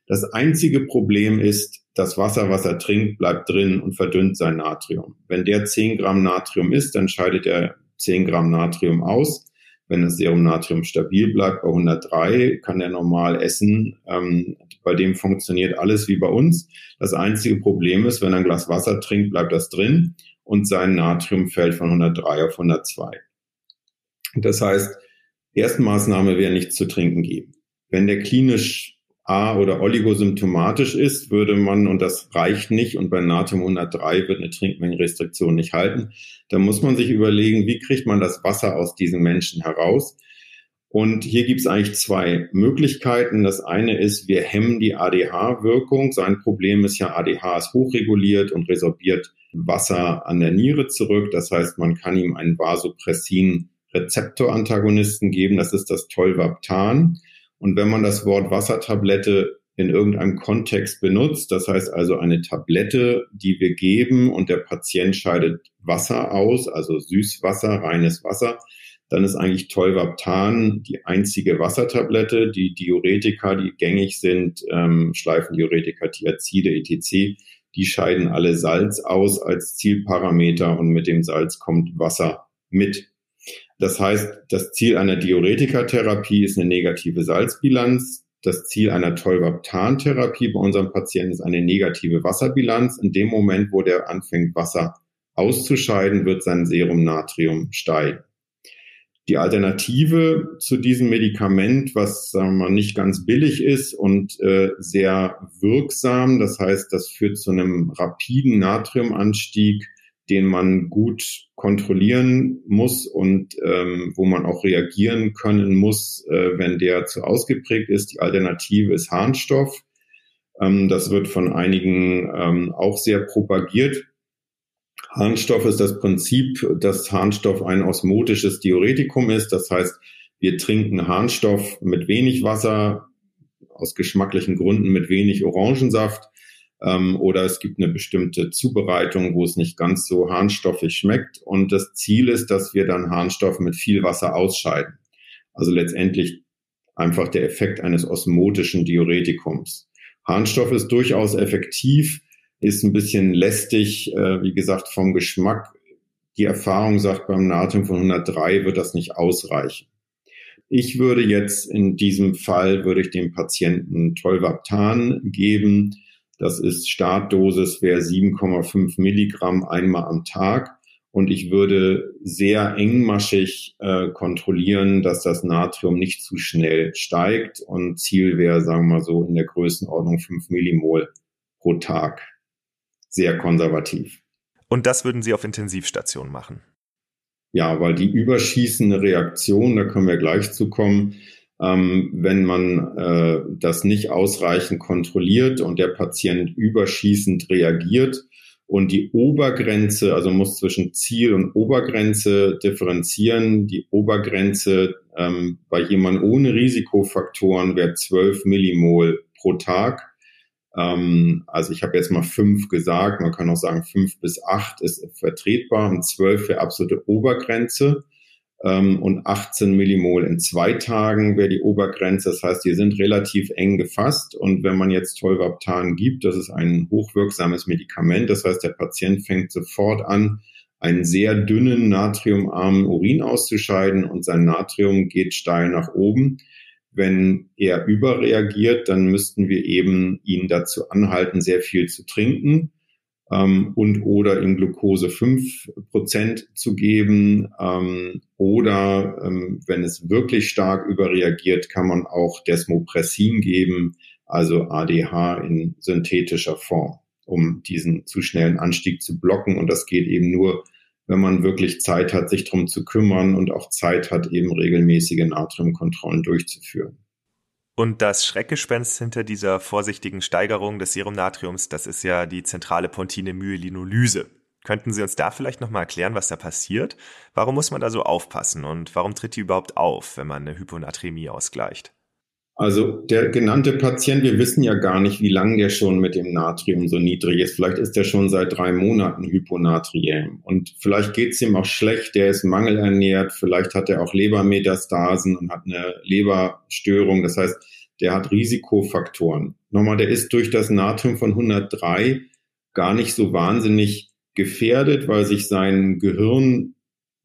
das einzige Problem ist, das Wasser, was er trinkt, bleibt drin und verdünnt sein Natrium. Wenn der 10 Gramm Natrium ist, dann scheidet er 10 Gramm Natrium aus. Wenn das Serum Natrium stabil bleibt bei 103, kann er normal essen. Ähm, bei dem funktioniert alles wie bei uns. Das einzige Problem ist, wenn er ein Glas Wasser trinkt, bleibt das drin und sein Natrium fällt von 103 auf 102. Das heißt, Erstmaßnahme wäre nichts zu trinken geben. Wenn der klinisch A oder oligosymptomatisch ist, würde man, und das reicht nicht, und bei Natrium 103 wird eine Trinkmengenrestriktion nicht halten, dann muss man sich überlegen, wie kriegt man das Wasser aus diesen Menschen heraus? Und hier gibt es eigentlich zwei Möglichkeiten. Das eine ist, wir hemmen die ADH-Wirkung. Sein Problem ist ja, ADH ist hochreguliert und resorbiert Wasser an der Niere zurück. Das heißt, man kann ihm einen Vasopressin-Rezeptorantagonisten geben. Das ist das Tolvaptan. Und wenn man das Wort Wassertablette in irgendeinem Kontext benutzt, das heißt also eine Tablette, die wir geben und der Patient scheidet Wasser aus, also Süßwasser, reines Wasser, dann ist eigentlich Tolvaptan die einzige Wassertablette. Die Diuretika, die gängig sind, ähm, Schleifendiuretika, Thiazide, etc., die scheiden alle Salz aus als Zielparameter und mit dem Salz kommt Wasser mit. Das heißt, das Ziel einer Diuretikatherapie ist eine negative Salzbilanz. Das Ziel einer Tolvaptan-Therapie bei unserem Patienten ist eine negative Wasserbilanz. In dem Moment, wo der anfängt, Wasser auszuscheiden, wird sein Serumnatrium steigen. Die Alternative zu diesem Medikament, was sagen wir mal, nicht ganz billig ist und äh, sehr wirksam, das heißt, das führt zu einem rapiden Natriumanstieg, den man gut kontrollieren muss und ähm, wo man auch reagieren können muss, äh, wenn der zu ausgeprägt ist. Die Alternative ist Harnstoff. Ähm, das wird von einigen ähm, auch sehr propagiert. Harnstoff ist das Prinzip, dass Harnstoff ein osmotisches Diuretikum ist. Das heißt, wir trinken Harnstoff mit wenig Wasser, aus geschmacklichen Gründen mit wenig Orangensaft. Ähm, oder es gibt eine bestimmte Zubereitung, wo es nicht ganz so harnstoffig schmeckt. Und das Ziel ist, dass wir dann Harnstoff mit viel Wasser ausscheiden. Also letztendlich einfach der Effekt eines osmotischen Diuretikums. Harnstoff ist durchaus effektiv, ist ein bisschen lästig, äh, wie gesagt, vom Geschmack. Die Erfahrung sagt, beim Natrium von 103 wird das nicht ausreichen. Ich würde jetzt in diesem Fall, würde ich dem Patienten Tolvaptan geben. Das ist Startdosis, wäre 7,5 Milligramm einmal am Tag. Und ich würde sehr engmaschig äh, kontrollieren, dass das Natrium nicht zu schnell steigt. Und Ziel wäre, sagen wir mal so, in der Größenordnung 5 Millimol pro Tag. Sehr konservativ. Und das würden Sie auf Intensivstation machen? Ja, weil die überschießende Reaktion, da können wir gleich zu kommen, ähm, wenn man äh, das nicht ausreichend kontrolliert und der Patient überschießend reagiert, und die Obergrenze, also muss zwischen Ziel und Obergrenze differenzieren. Die Obergrenze ähm, bei jemand ohne Risikofaktoren wäre 12 Millimol pro Tag. Ähm, also ich habe jetzt mal fünf gesagt, man kann auch sagen fünf bis acht ist vertretbar und zwölf wäre absolute Obergrenze ähm, und 18 Millimol in zwei Tagen wäre die Obergrenze. Das heißt, die sind relativ eng gefasst. Und wenn man jetzt Tolvaptan gibt, das ist ein hochwirksames Medikament. Das heißt, der Patient fängt sofort an, einen sehr dünnen, natriumarmen Urin auszuscheiden und sein Natrium geht steil nach oben. Wenn er überreagiert, dann müssten wir eben ihn dazu anhalten, sehr viel zu trinken ähm, und oder ihm Glucose fünf Prozent zu geben. Ähm, oder ähm, wenn es wirklich stark überreagiert, kann man auch Desmopressin geben, also ADH in synthetischer Form, um diesen zu schnellen Anstieg zu blocken. Und das geht eben nur, wenn man wirklich Zeit hat, sich drum zu kümmern und auch Zeit hat, eben regelmäßige Natriumkontrollen durchzuführen. Und das Schreckgespenst hinter dieser vorsichtigen Steigerung des Serumnatriums, das ist ja die zentrale Pontine Myelinolyse. Könnten Sie uns da vielleicht nochmal erklären, was da passiert? Warum muss man da so aufpassen und warum tritt die überhaupt auf, wenn man eine Hyponatremie ausgleicht? Also der genannte Patient, wir wissen ja gar nicht, wie lange der schon mit dem Natrium so niedrig ist. Vielleicht ist der schon seit drei Monaten hyponatriem und vielleicht geht es ihm auch schlecht, der ist mangelernährt, vielleicht hat er auch Lebermetastasen und hat eine Leberstörung. Das heißt, der hat Risikofaktoren. Nochmal, der ist durch das Natrium von 103 gar nicht so wahnsinnig gefährdet, weil sich sein Gehirn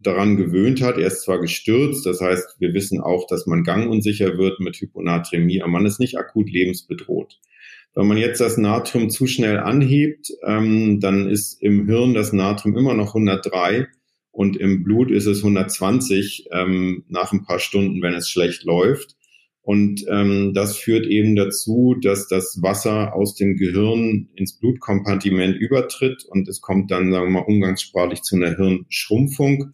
daran gewöhnt hat. Er ist zwar gestürzt, das heißt, wir wissen auch, dass man gangunsicher wird mit Hyponatremie, aber man ist nicht akut lebensbedroht. Wenn man jetzt das Natrium zu schnell anhebt, ähm, dann ist im Hirn das Natrium immer noch 103 und im Blut ist es 120 ähm, nach ein paar Stunden, wenn es schlecht läuft. Und ähm, das führt eben dazu, dass das Wasser aus dem Gehirn ins Blutkompartiment übertritt und es kommt dann, sagen wir mal, umgangssprachlich zu einer Hirnschrumpfung.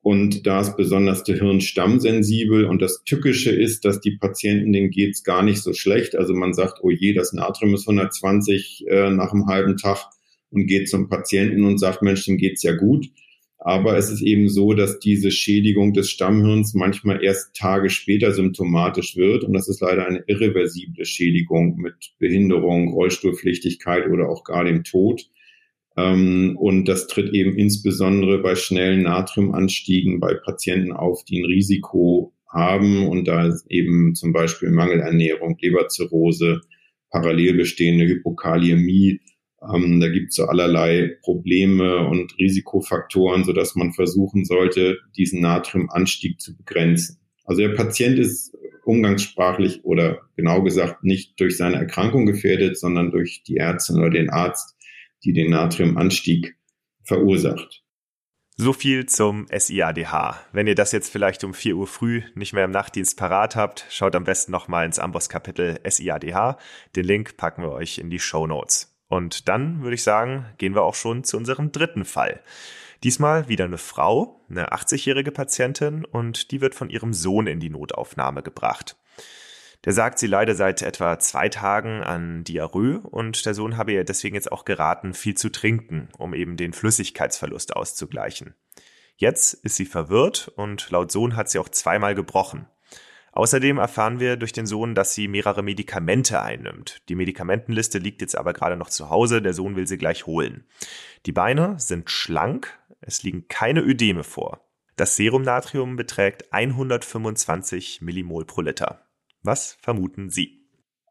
Und da ist besonders der Hirn stammsensibel. Und das Tückische ist, dass die Patienten, denen geht's gar nicht so schlecht. Also man sagt, oh je, das Natrium ist 120 äh, nach einem halben Tag und geht zum Patienten und sagt, Mensch, dem geht's ja gut. Aber es ist eben so, dass diese Schädigung des Stammhirns manchmal erst Tage später symptomatisch wird. Und das ist leider eine irreversible Schädigung mit Behinderung, Rollstuhlpflichtigkeit oder auch gar dem Tod. Ähm, und das tritt eben insbesondere bei schnellen Natriumanstiegen bei Patienten auf, die ein Risiko haben. Und da ist eben zum Beispiel Mangelernährung, Leberzirrhose, parallel bestehende Hypokaliämie. Ähm, da gibt es so allerlei Probleme und Risikofaktoren, so dass man versuchen sollte, diesen Natriumanstieg zu begrenzen. Also der Patient ist umgangssprachlich oder genau gesagt nicht durch seine Erkrankung gefährdet, sondern durch die Ärztin oder den Arzt, die den Natriumanstieg verursacht. So viel zum SIADH. Wenn ihr das jetzt vielleicht um 4 Uhr früh nicht mehr im Nachtdienst parat habt, schaut am besten nochmal ins Amboss-Kapitel SIADH. Den Link packen wir euch in die Show Notes. Und dann würde ich sagen, gehen wir auch schon zu unserem dritten Fall. Diesmal wieder eine Frau, eine 80-jährige Patientin und die wird von ihrem Sohn in die Notaufnahme gebracht. Der sagt, sie leide seit etwa zwei Tagen an Diarrhoe und der Sohn habe ihr deswegen jetzt auch geraten, viel zu trinken, um eben den Flüssigkeitsverlust auszugleichen. Jetzt ist sie verwirrt und laut Sohn hat sie auch zweimal gebrochen. Außerdem erfahren wir durch den Sohn, dass sie mehrere Medikamente einnimmt. Die Medikamentenliste liegt jetzt aber gerade noch zu Hause, der Sohn will sie gleich holen. Die Beine sind schlank, es liegen keine Ödeme vor. Das Serumnatrium beträgt 125 Millimol pro Liter. Was vermuten Sie?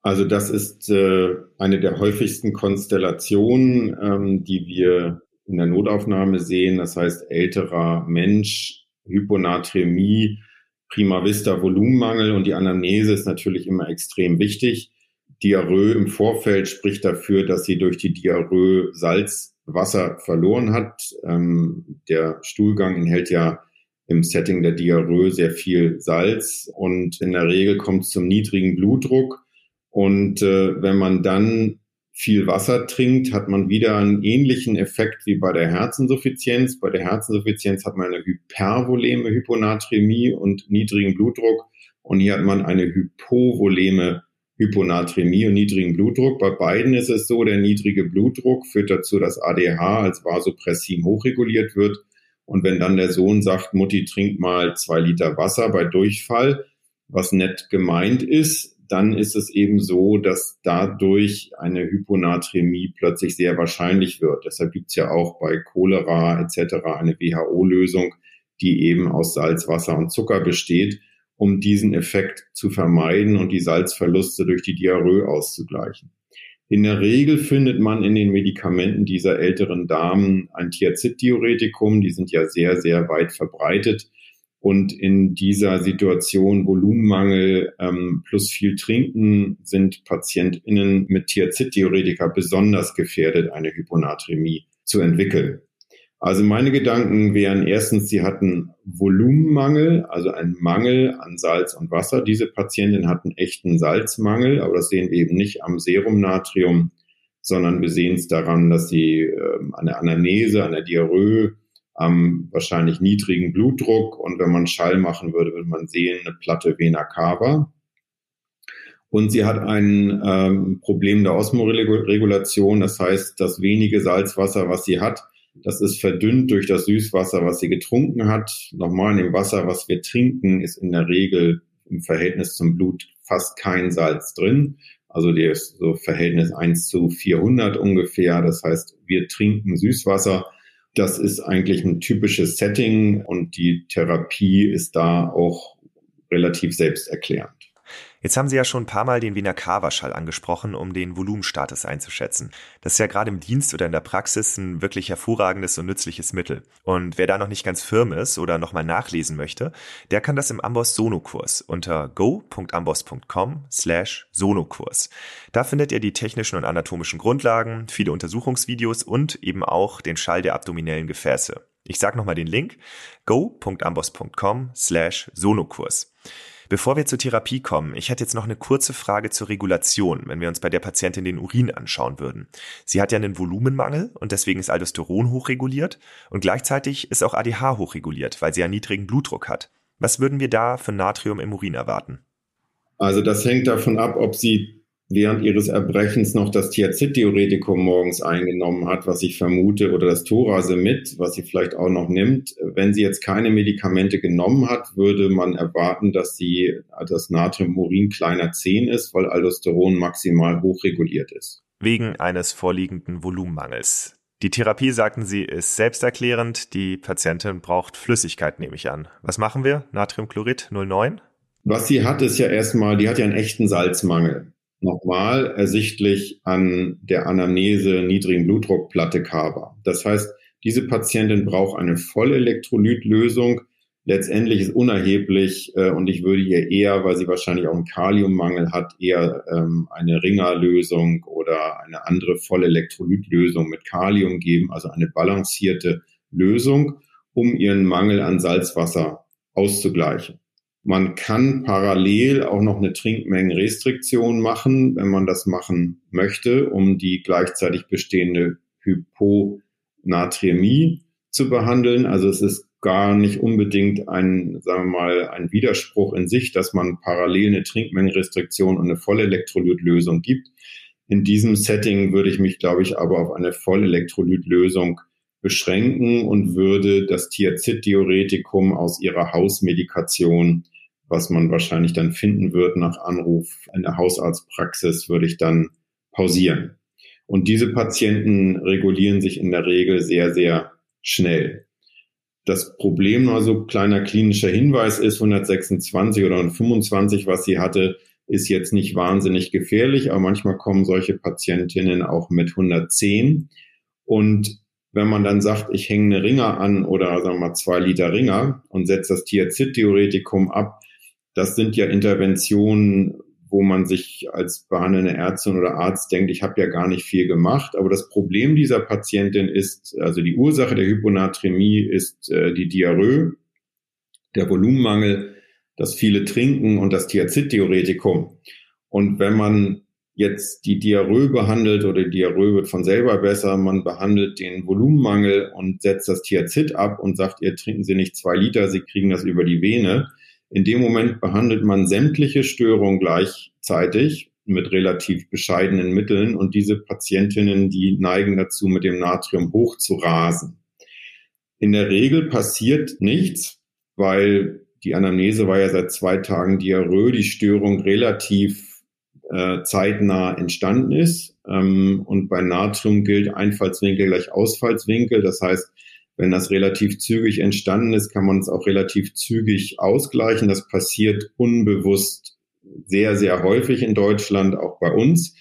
Also das ist äh, eine der häufigsten Konstellationen, ähm, die wir in der Notaufnahme sehen. Das heißt, älterer Mensch, Hyponatremie, Prima Vista Volumenmangel und die Anamnese ist natürlich immer extrem wichtig. Diarrhoe im Vorfeld spricht dafür, dass sie durch die Diarrhoe Salzwasser verloren hat. Ähm, der Stuhlgang enthält ja im Setting der Diarrhoe sehr viel Salz und in der Regel kommt es zum niedrigen Blutdruck. Und äh, wenn man dann viel Wasser trinkt, hat man wieder einen ähnlichen Effekt wie bei der Herzinsuffizienz. Bei der Herzinsuffizienz hat man eine hypervoleme Hyponatremie und niedrigen Blutdruck. Und hier hat man eine hypovoleme Hyponatremie und niedrigen Blutdruck. Bei beiden ist es so, der niedrige Blutdruck führt dazu, dass ADH als Vasopressin hochreguliert wird. Und wenn dann der Sohn sagt, Mutti, trink mal zwei Liter Wasser bei Durchfall, was nett gemeint ist, dann ist es eben so, dass dadurch eine Hyponatremie plötzlich sehr wahrscheinlich wird. Deshalb gibt es ja auch bei Cholera etc. eine WHO-Lösung, die eben aus Salz, Wasser und Zucker besteht, um diesen Effekt zu vermeiden und die Salzverluste durch die Diarrhoe auszugleichen. In der Regel findet man in den Medikamenten dieser älteren Damen ein Thiazid-Diuretikum. Die sind ja sehr, sehr weit verbreitet und in dieser Situation Volumenmangel ähm, plus viel Trinken sind PatientInnen mit Thiazid-Diuretika besonders gefährdet, eine Hyponatremie zu entwickeln. Also meine Gedanken wären erstens, sie hatten Volumenmangel, also einen Mangel an Salz und Wasser. Diese Patientin hat einen echten Salzmangel, aber das sehen wir eben nicht am Serumnatrium, sondern wir sehen es daran, dass sie äh, an der Anamnese, an der Diarrhoe, am wahrscheinlich niedrigen Blutdruck und wenn man Schall machen würde, würde man sehen, eine platte Vena cava. Und sie hat ein ähm, Problem der Osmoregulation, das heißt, das wenige Salzwasser, was sie hat, das ist verdünnt durch das Süßwasser, was sie getrunken hat. Nochmal in dem Wasser, was wir trinken, ist in der Regel im Verhältnis zum Blut fast kein Salz drin. Also der ist so Verhältnis 1 zu 400 ungefähr. Das heißt, wir trinken Süßwasser das ist eigentlich ein typisches Setting und die Therapie ist da auch relativ selbsterklärend. Jetzt haben Sie ja schon ein paar Mal den Wiener Carverschall angesprochen, um den Volumenstatus einzuschätzen. Das ist ja gerade im Dienst oder in der Praxis ein wirklich hervorragendes und nützliches Mittel. Und wer da noch nicht ganz firm ist oder nochmal nachlesen möchte, der kann das im Amboss Sono-Kurs unter go.amboss.com slash Sono-Kurs. Da findet ihr die technischen und anatomischen Grundlagen, viele Untersuchungsvideos und eben auch den Schall der abdominellen Gefäße. Ich sage nochmal den Link go.amboss.com slash Sonokurs. Bevor wir zur Therapie kommen, ich hätte jetzt noch eine kurze Frage zur Regulation, wenn wir uns bei der Patientin den Urin anschauen würden. Sie hat ja einen Volumenmangel und deswegen ist Aldosteron hochreguliert und gleichzeitig ist auch ADH hochreguliert, weil sie einen niedrigen Blutdruck hat. Was würden wir da für Natrium im Urin erwarten? Also das hängt davon ab, ob sie während ihres Erbrechens noch das Thiazid-Diuretikum morgens eingenommen hat, was ich vermute, oder das Thorasemid, was sie vielleicht auch noch nimmt. Wenn sie jetzt keine Medikamente genommen hat, würde man erwarten, dass sie das Natrium Urin kleiner 10 ist, weil Aldosteron maximal hochreguliert ist. Wegen eines vorliegenden Volumenmangels. Die Therapie, sagten Sie, ist selbsterklärend. Die Patientin braucht Flüssigkeit, nehme ich an. Was machen wir? Natriumchlorid 09? Was sie hat, ist ja erstmal, die hat ja einen echten Salzmangel nochmal ersichtlich an der Anamnese niedrigen Blutdruck Platte Cava. Das heißt, diese Patientin braucht eine Vollelektrolytlösung. Letztendlich ist unerheblich äh, und ich würde ihr eher, weil sie wahrscheinlich auch einen Kaliummangel hat, eher ähm, eine Ringerlösung oder eine andere Vollelektrolytlösung mit Kalium geben, also eine balancierte Lösung, um ihren Mangel an Salzwasser auszugleichen. Man kann parallel auch noch eine Trinkmengenrestriktion machen, wenn man das machen möchte, um die gleichzeitig bestehende Hyponatremie zu behandeln. Also es ist gar nicht unbedingt ein, sagen wir mal, ein Widerspruch in sich, dass man parallel eine Trinkmengenrestriktion und eine Vollelektrolytlösung gibt. In diesem Setting würde ich mich, glaube ich, aber auf eine Vollelektrolytlösung beschränken und würde das Thiazid-Diuretikum aus ihrer Hausmedikation was man wahrscheinlich dann finden wird nach Anruf in der Hausarztpraxis, würde ich dann pausieren. Und diese Patienten regulieren sich in der Regel sehr, sehr schnell. Das Problem, also kleiner klinischer Hinweis ist 126 oder 125, was sie hatte, ist jetzt nicht wahnsinnig gefährlich, aber manchmal kommen solche Patientinnen auch mit 110. Und wenn man dann sagt, ich hänge eine Ringer an oder sagen wir mal zwei Liter Ringer und setze das Thiazid-Diuretikum ab, das sind ja Interventionen, wo man sich als behandelnde Ärztin oder Arzt denkt, ich habe ja gar nicht viel gemacht. Aber das Problem dieser Patientin ist, also die Ursache der Hyponatremie ist äh, die Diarrhoe, der Volumenmangel, das viele Trinken und das Thiazid-Diuretikum. Und wenn man jetzt die Diarrhoe behandelt oder die Diarrhoe wird von selber besser, man behandelt den Volumenmangel und setzt das Thiazid ab und sagt, ihr trinken Sie nicht zwei Liter, Sie kriegen das über die Vene. In dem Moment behandelt man sämtliche Störungen gleichzeitig mit relativ bescheidenen Mitteln und diese Patientinnen, die neigen dazu, mit dem Natrium hoch zu rasen. In der Regel passiert nichts, weil die Anamnese war ja seit zwei Tagen Diarrhoe, die Störung relativ äh, zeitnah entstanden ist. Ähm, und bei Natrium gilt Einfallswinkel gleich Ausfallswinkel. Das heißt, wenn das relativ zügig entstanden ist, kann man es auch relativ zügig ausgleichen. Das passiert unbewusst sehr, sehr häufig in Deutschland, auch bei uns.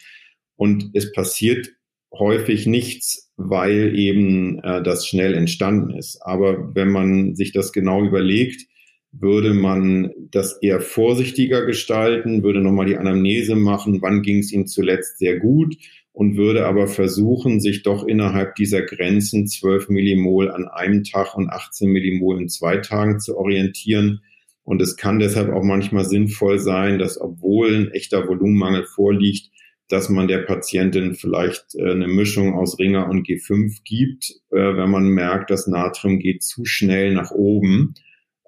Und es passiert häufig nichts, weil eben äh, das schnell entstanden ist. Aber wenn man sich das genau überlegt, würde man das eher vorsichtiger gestalten, würde nochmal die Anamnese machen, wann ging es ihm zuletzt sehr gut und würde aber versuchen, sich doch innerhalb dieser Grenzen 12 Millimol an einem Tag und 18 Millimol in zwei Tagen zu orientieren. Und es kann deshalb auch manchmal sinnvoll sein, dass obwohl ein echter Volumenmangel vorliegt, dass man der Patientin vielleicht äh, eine Mischung aus Ringer und G5 gibt, äh, wenn man merkt, das Natrium geht zu schnell nach oben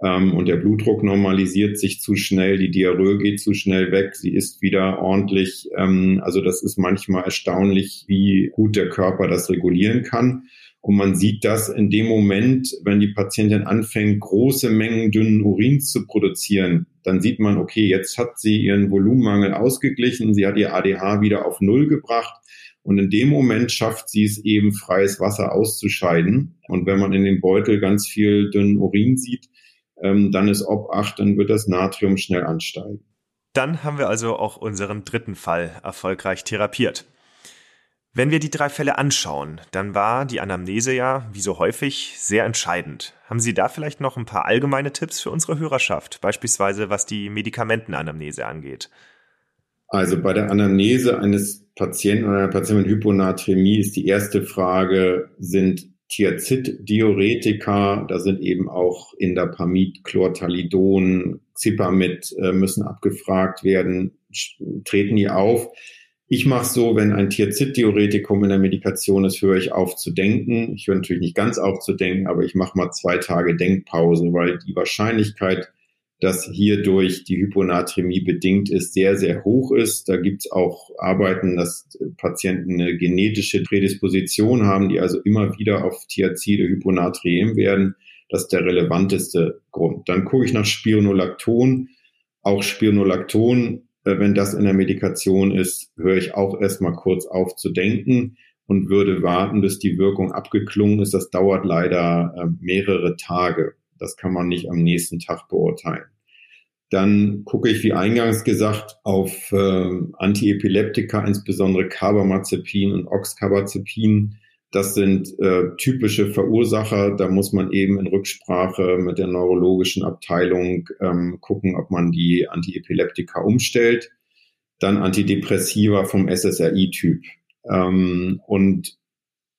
ähm, und der Blutdruck normalisiert sich zu schnell, die Diarrhoe geht zu schnell weg, sie ist wieder ordentlich. Ähm, also das ist manchmal erstaunlich, wie gut der Körper das regulieren kann. Und man sieht das in dem Moment, wenn die Patientin anfängt, große Mengen dünnen Urins zu produzieren, dann sieht man, okay, jetzt hat sie ihren Volumenmangel ausgeglichen, sie hat ihr ADH wieder auf Null gebracht. Und in dem Moment schafft sie es eben, freies Wasser auszuscheiden. Und wenn man in dem Beutel ganz viel dünnen Urin sieht, ähm, dann ist ob 8, dann wird das Natrium schnell ansteigen. Dann haben wir also auch unseren dritten Fall erfolgreich therapiert. Wenn wir die drei Fälle anschauen, dann war die Anamnese ja, wie so häufig, sehr entscheidend. Haben Sie da vielleicht noch ein paar allgemeine Tipps für unsere Hörerschaft, beispielsweise was die Medikamentenanamnese angeht? Also bei der Anamnese eines Patienten oder einer Patientin mit Hyponatremie ist die erste Frage, sind Thiazid-Diuretika, da sind eben auch Indapamid, Chlortalidon, Zipamid äh, müssen abgefragt werden, treten die auf. Ich mache so, wenn ein Thiazid-Diuretikum in der Medikation ist, höre ich auf zu denken. Ich höre natürlich nicht ganz auf zu denken, aber ich mache mal zwei Tage Denkpause, weil die Wahrscheinlichkeit, dass hierdurch die Hyponatremie bedingt ist, sehr, sehr hoch ist. Da gibt es auch Arbeiten, dass Patienten eine genetische Prädisposition haben, die also immer wieder auf Thiazide hyponatriem werden. Das ist der relevanteste Grund. Dann gucke ich nach Spironolacton. Auch Spironolacton, äh, wenn das in der Medikation ist, höre ich auch erstmal kurz auf zu denken und würde warten, bis die Wirkung abgeklungen ist. Das dauert leider äh, mehrere Tage. Das kann man nicht am nächsten Tag beurteilen. Dann gucke ich, wie eingangs gesagt, auf äh, Antiepileptika, insbesondere Carbamazepin und Oxcarbazepin. Das sind äh, typische Verursacher. Da muss man eben in Rücksprache mit der neurologischen Abteilung ähm, gucken, ob man die Antiepileptika umstellt. Dann Antidepressiva vom SSRI-Typ. Ähm, und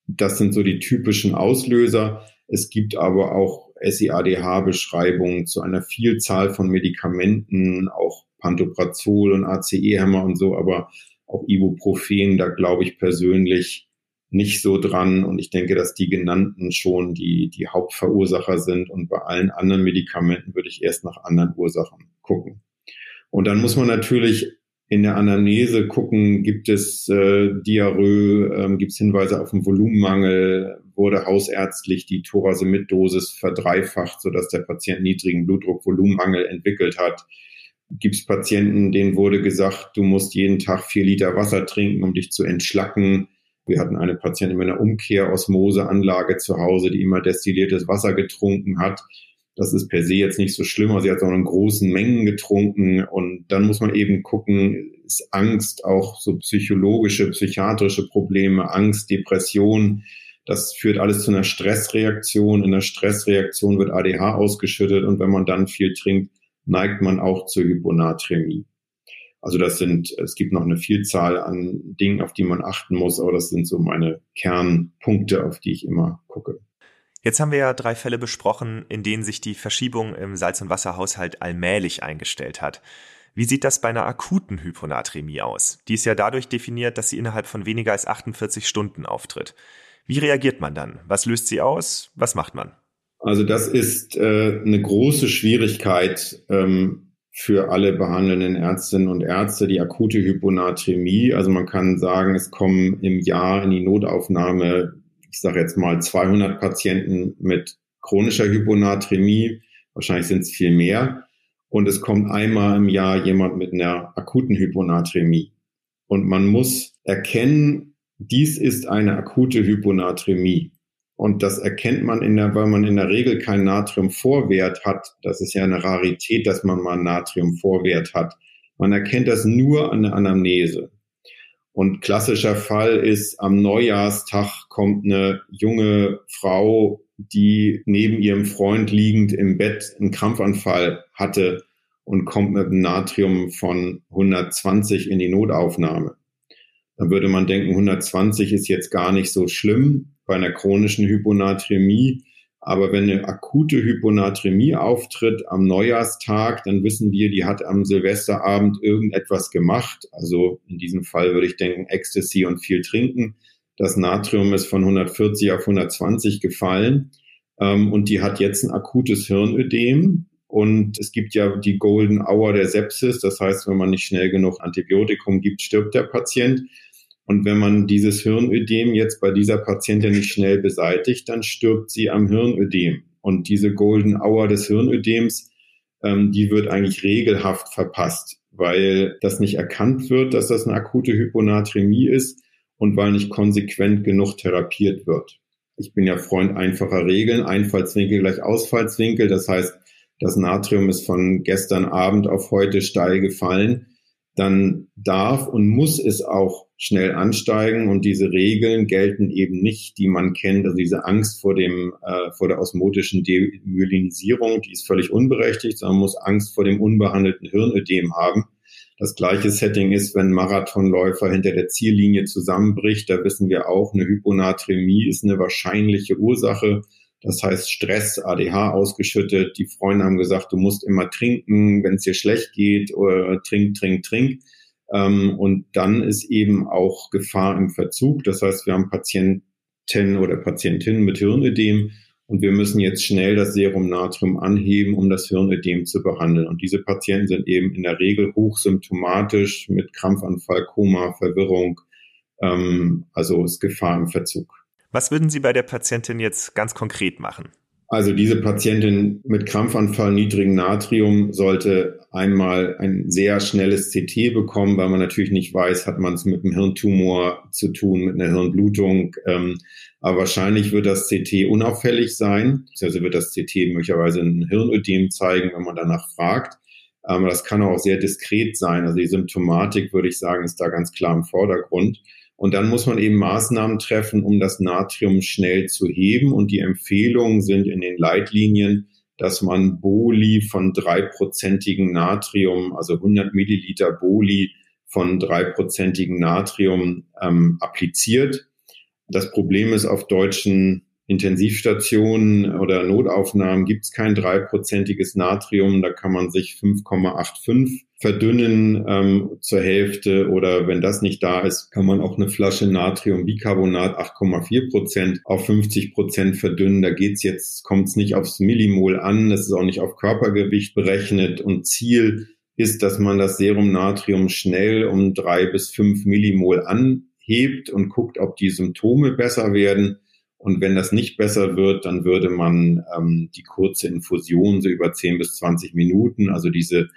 das sind so die typischen Auslöser. Es gibt aber auch SIADH-Beschreibungen zu einer Vielzahl von Medikamenten, auch Pantoprazol und ACE-Hämmer und so, aber auch Ibuprofen, da glaube ich persönlich nicht so dran. Und ich denke, dass die genannten schon die, die Hauptverursacher sind. Und bei allen anderen Medikamenten würde ich erst nach anderen Ursachen gucken. Und dann muss man natürlich in der Anamnese gucken, gibt es äh, Diarrhoe, ähm, gibt es Hinweise auf einen Volumenmangel, wurde hausärztlich die Thorasemid-Dosis verdreifacht, sodass der Patient niedrigen Blutdruck, Volumenmangel entwickelt hat. Gibt es Patienten, denen wurde gesagt, du musst jeden Tag vier Liter Wasser trinken, um dich zu entschlacken. Wir hatten eine Patientin mit einer Umkehrosmoseanlage zu Hause, die immer destilliertes Wasser getrunken hat. Das ist per se jetzt nicht so schlimm, aber sie hat auch in großen Mengen getrunken und dann muss man eben gucken, ist Angst auch so psychologische, psychiatrische Probleme, Angst, Depression, das führt alles zu einer Stressreaktion. In der Stressreaktion wird ADH ausgeschüttet und wenn man dann viel trinkt, neigt man auch zur Hyponatremie. Also das sind, es gibt noch eine Vielzahl an Dingen, auf die man achten muss, aber das sind so meine Kernpunkte, auf die ich immer gucke. Jetzt haben wir ja drei Fälle besprochen, in denen sich die Verschiebung im Salz- und Wasserhaushalt allmählich eingestellt hat. Wie sieht das bei einer akuten Hyponatremie aus? Die ist ja dadurch definiert, dass sie innerhalb von weniger als 48 Stunden auftritt. Wie reagiert man dann? Was löst sie aus? Was macht man? Also das ist äh, eine große Schwierigkeit ähm, für alle behandelnden Ärztinnen und Ärzte, die akute Hyponatremie. Also man kann sagen, es kommen im Jahr in die Notaufnahme ich sage jetzt mal 200 Patienten mit chronischer Hyponatremie, wahrscheinlich sind es viel mehr. Und es kommt einmal im Jahr jemand mit einer akuten Hyponatremie. Und man muss erkennen, dies ist eine akute Hyponatremie. Und das erkennt man in der, weil man in der Regel keinen Natriumvorwert hat. Das ist ja eine Rarität, dass man mal einen Natriumvorwert hat. Man erkennt das nur an der Anamnese. Und klassischer Fall ist, am Neujahrstag kommt eine junge Frau, die neben ihrem Freund liegend im Bett einen Krampfanfall hatte und kommt mit einem Natrium von 120 in die Notaufnahme. Dann würde man denken, 120 ist jetzt gar nicht so schlimm bei einer chronischen Hyponatremie. Aber wenn eine akute Hyponatremie auftritt am Neujahrstag, dann wissen wir, die hat am Silvesterabend irgendetwas gemacht. Also in diesem Fall würde ich denken, Ecstasy und viel trinken. Das Natrium ist von 140 auf 120 gefallen. Ähm, und die hat jetzt ein akutes Hirnödem. Und es gibt ja die Golden Hour der Sepsis. Das heißt, wenn man nicht schnell genug Antibiotikum gibt, stirbt der Patient. Und wenn man dieses Hirnödem jetzt bei dieser Patientin nicht schnell beseitigt, dann stirbt sie am Hirnödem. Und diese Golden Hour des Hirnödems, ähm, die wird eigentlich regelhaft verpasst, weil das nicht erkannt wird, dass das eine akute Hyponatremie ist und weil nicht konsequent genug therapiert wird. Ich bin ja Freund einfacher Regeln. Einfallswinkel gleich Ausfallswinkel. Das heißt, das Natrium ist von gestern Abend auf heute steil gefallen. Dann darf und muss es auch schnell ansteigen und diese Regeln gelten eben nicht, die man kennt, also diese Angst vor dem äh, vor der osmotischen Demyelinisierung, die ist völlig unberechtigt, sondern man muss Angst vor dem unbehandelten Hirnödem haben. Das gleiche Setting ist, wenn Marathonläufer hinter der Ziellinie zusammenbricht, da wissen wir auch, eine Hyponatremie ist eine wahrscheinliche Ursache. Das heißt Stress, ADH ausgeschüttet. Die Freunde haben gesagt, du musst immer trinken, wenn es dir schlecht geht, oder trink, trink, trink. Ähm, und dann ist eben auch Gefahr im Verzug. Das heißt, wir haben Patienten oder Patientinnen mit Hirnödem und wir müssen jetzt schnell das Serum Natrium anheben, um das Hirnödem zu behandeln. Und diese Patienten sind eben in der Regel hochsymptomatisch mit Krampfanfall, Koma, Verwirrung. Ähm, also ist Gefahr im Verzug. Was würden Sie bei der Patientin jetzt ganz konkret machen? Also diese Patientin mit Krampfanfall, niedrigem Natrium sollte einmal ein sehr schnelles CT bekommen, weil man natürlich nicht weiß, hat man es mit einem Hirntumor zu tun, mit einer Hirnblutung. Ähm, aber wahrscheinlich wird das CT unauffällig sein. Also wird das CT möglicherweise ein Hirnödem zeigen, wenn man danach fragt. Aber das kann auch sehr diskret sein. Also die Symptomatik, würde ich sagen, ist da ganz klar im Vordergrund. Und dann muss man eben Maßnahmen treffen, um das Natrium schnell zu heben. Und die Empfehlungen sind in den Leitlinien, dass man Boli von dreiprozentigen Natrium, also 100 Milliliter Boli von dreiprozentigen Natrium ähm, appliziert. Das Problem ist, auf deutschen Intensivstationen oder Notaufnahmen gibt es kein dreiprozentiges Natrium. Da kann man sich 5,85 verdünnen ähm, zur Hälfte oder wenn das nicht da ist, kann man auch eine Flasche Natriumbicarbonat 8,4 Prozent auf 50 Prozent verdünnen. Da geht's jetzt, kommt es nicht aufs Millimol an, das ist auch nicht auf Körpergewicht berechnet und Ziel ist, dass man das Serum Natrium schnell um drei bis fünf Millimol anhebt und guckt, ob die Symptome besser werden. Und wenn das nicht besser wird, dann würde man ähm, die kurze Infusion so über 10 bis 20 Minuten, also diese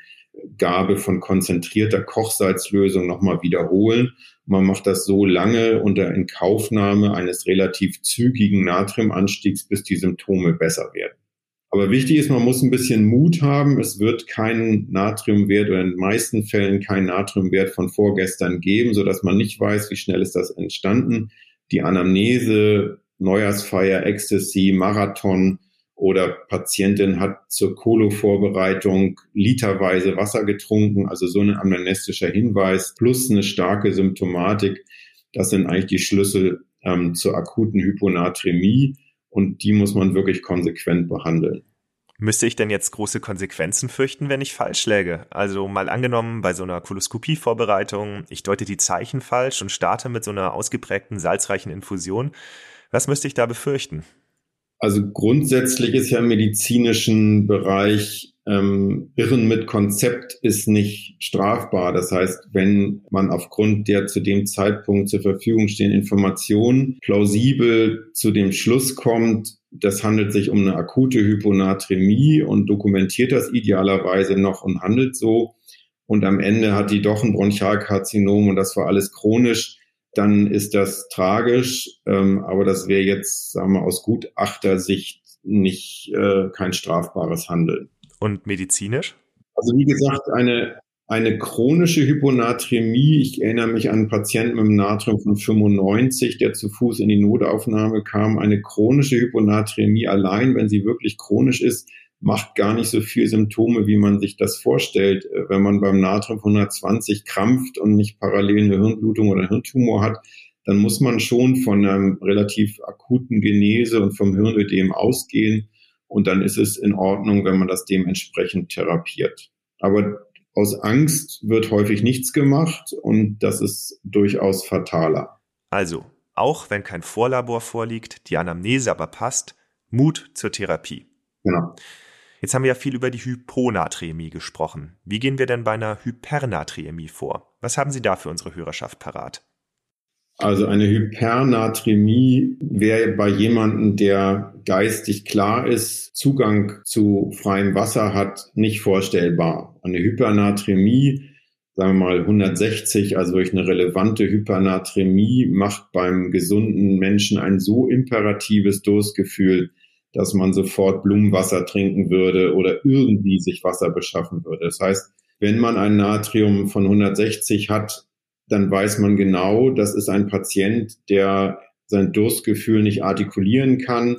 Gabe von konzentrierter Kochsalzlösung nochmal wiederholen. Man macht das so lange unter Inkaufnahme eines relativ zügigen Natriumanstiegs, bis die Symptome besser werden. Aber wichtig ist, man muss ein bisschen Mut haben. Es wird keinen Natriumwert oder in den meisten Fällen keinen Natriumwert von vorgestern geben, so dass man nicht weiß, wie schnell ist das entstanden. Die Anamnese, Neujahrsfeier, Ecstasy, Marathon oder Patientin hat zur Kolo-Vorbereitung literweise Wasser getrunken, also so ein amnestischer Hinweis plus eine starke Symptomatik. Das sind eigentlich die Schlüssel ähm, zur akuten Hyponatremie und die muss man wirklich konsequent behandeln. Müsste ich denn jetzt große Konsequenzen fürchten, wenn ich falsch läge? Also mal angenommen, bei so einer Koloskopie-Vorbereitung, ich deute die Zeichen falsch und starte mit so einer ausgeprägten salzreichen Infusion. Was müsste ich da befürchten? Also grundsätzlich ist ja im medizinischen Bereich ähm, Irren mit Konzept ist nicht strafbar. Das heißt, wenn man aufgrund der zu dem Zeitpunkt zur Verfügung stehenden Informationen plausibel zu dem Schluss kommt, das handelt sich um eine akute Hyponatremie und dokumentiert das idealerweise noch und handelt so. Und am Ende hat die doch ein Bronchialkarzinom und das war alles chronisch dann ist das tragisch. Ähm, aber das wäre jetzt, sagen wir, aus Gutachtersicht nicht äh, kein strafbares Handeln. Und medizinisch? Also wie gesagt, eine, eine chronische Hyponatremie. Ich erinnere mich an einen Patienten mit einem Natrium von 95, der zu Fuß in die Notaufnahme kam. Eine chronische Hyponatremie allein, wenn sie wirklich chronisch ist, macht gar nicht so viel Symptome, wie man sich das vorstellt. Äh, wenn man beim Natrium 120 krampft und nicht parallel eine Hirnblutung oder einen Hirntumor hat, dann muss man schon von einer relativ akuten Genese und vom Hirnödem ausgehen. Und dann ist es in Ordnung, wenn man das dementsprechend therapiert. Aber aus Angst wird häufig nichts gemacht und das ist durchaus fataler. Also, auch wenn kein Vorlabor vorliegt, die Anamnese aber passt, Mut zur Therapie. Genau. Jetzt haben wir ja viel über die Hyponatremie gesprochen. Wie gehen wir denn bei einer Hypernatremie vor? Was haben Sie da für unsere Hörerschaft parat? Also eine Hypernatremie wäre bei jemandem, der geistig klar ist, Zugang zu freiem Wasser hat, nicht vorstellbar. Eine Hypernatremie, sagen wir mal 160, also durch eine relevante Hypernatremie, macht beim gesunden Menschen ein so imperatives Durstgefühl, dass man sofort Blumenwasser trinken würde oder irgendwie sich Wasser beschaffen würde. Das heißt, wenn man ein Natrium von 160 hat, dann weiß man genau, das ist ein Patient, der sein Durstgefühl nicht artikulieren kann,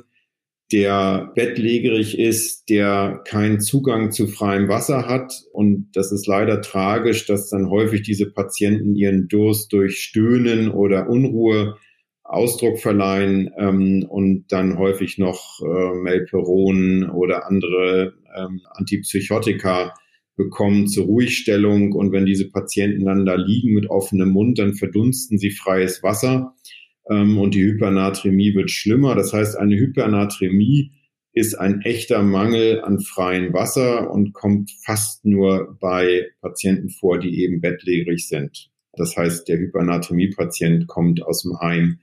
der bettlägerig ist, der keinen Zugang zu freiem Wasser hat. Und das ist leider tragisch, dass dann häufig diese Patienten ihren Durst durch Stöhnen oder Unruhe Ausdruck verleihen ähm, und dann häufig noch äh, Melperon oder andere ähm, Antipsychotika bekommen zur Ruhigstellung. Und wenn diese Patienten dann da liegen mit offenem Mund, dann verdunsten sie freies Wasser ähm, und die Hypernatremie wird schlimmer. Das heißt, eine Hypernatremie ist ein echter Mangel an freiem Wasser und kommt fast nur bei Patienten vor, die eben bettlägerig sind. Das heißt, der Hypernatremie-Patient kommt aus dem Heim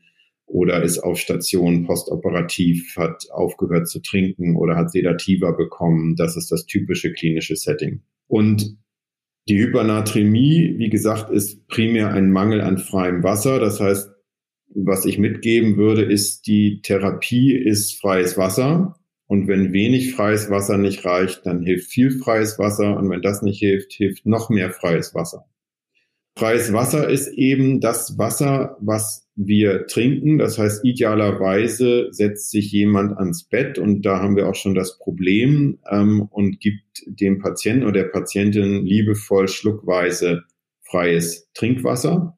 oder ist auf Station postoperativ, hat aufgehört zu trinken oder hat Sedativa bekommen. Das ist das typische klinische Setting. Und die Hypernatremie, wie gesagt, ist primär ein Mangel an freiem Wasser. Das heißt, was ich mitgeben würde, ist, die Therapie ist freies Wasser. Und wenn wenig freies Wasser nicht reicht, dann hilft viel freies Wasser. Und wenn das nicht hilft, hilft noch mehr freies Wasser. Freies Wasser ist eben das Wasser, was wir trinken. Das heißt, idealerweise setzt sich jemand ans Bett und da haben wir auch schon das Problem ähm, und gibt dem Patienten oder der Patientin liebevoll schluckweise freies Trinkwasser.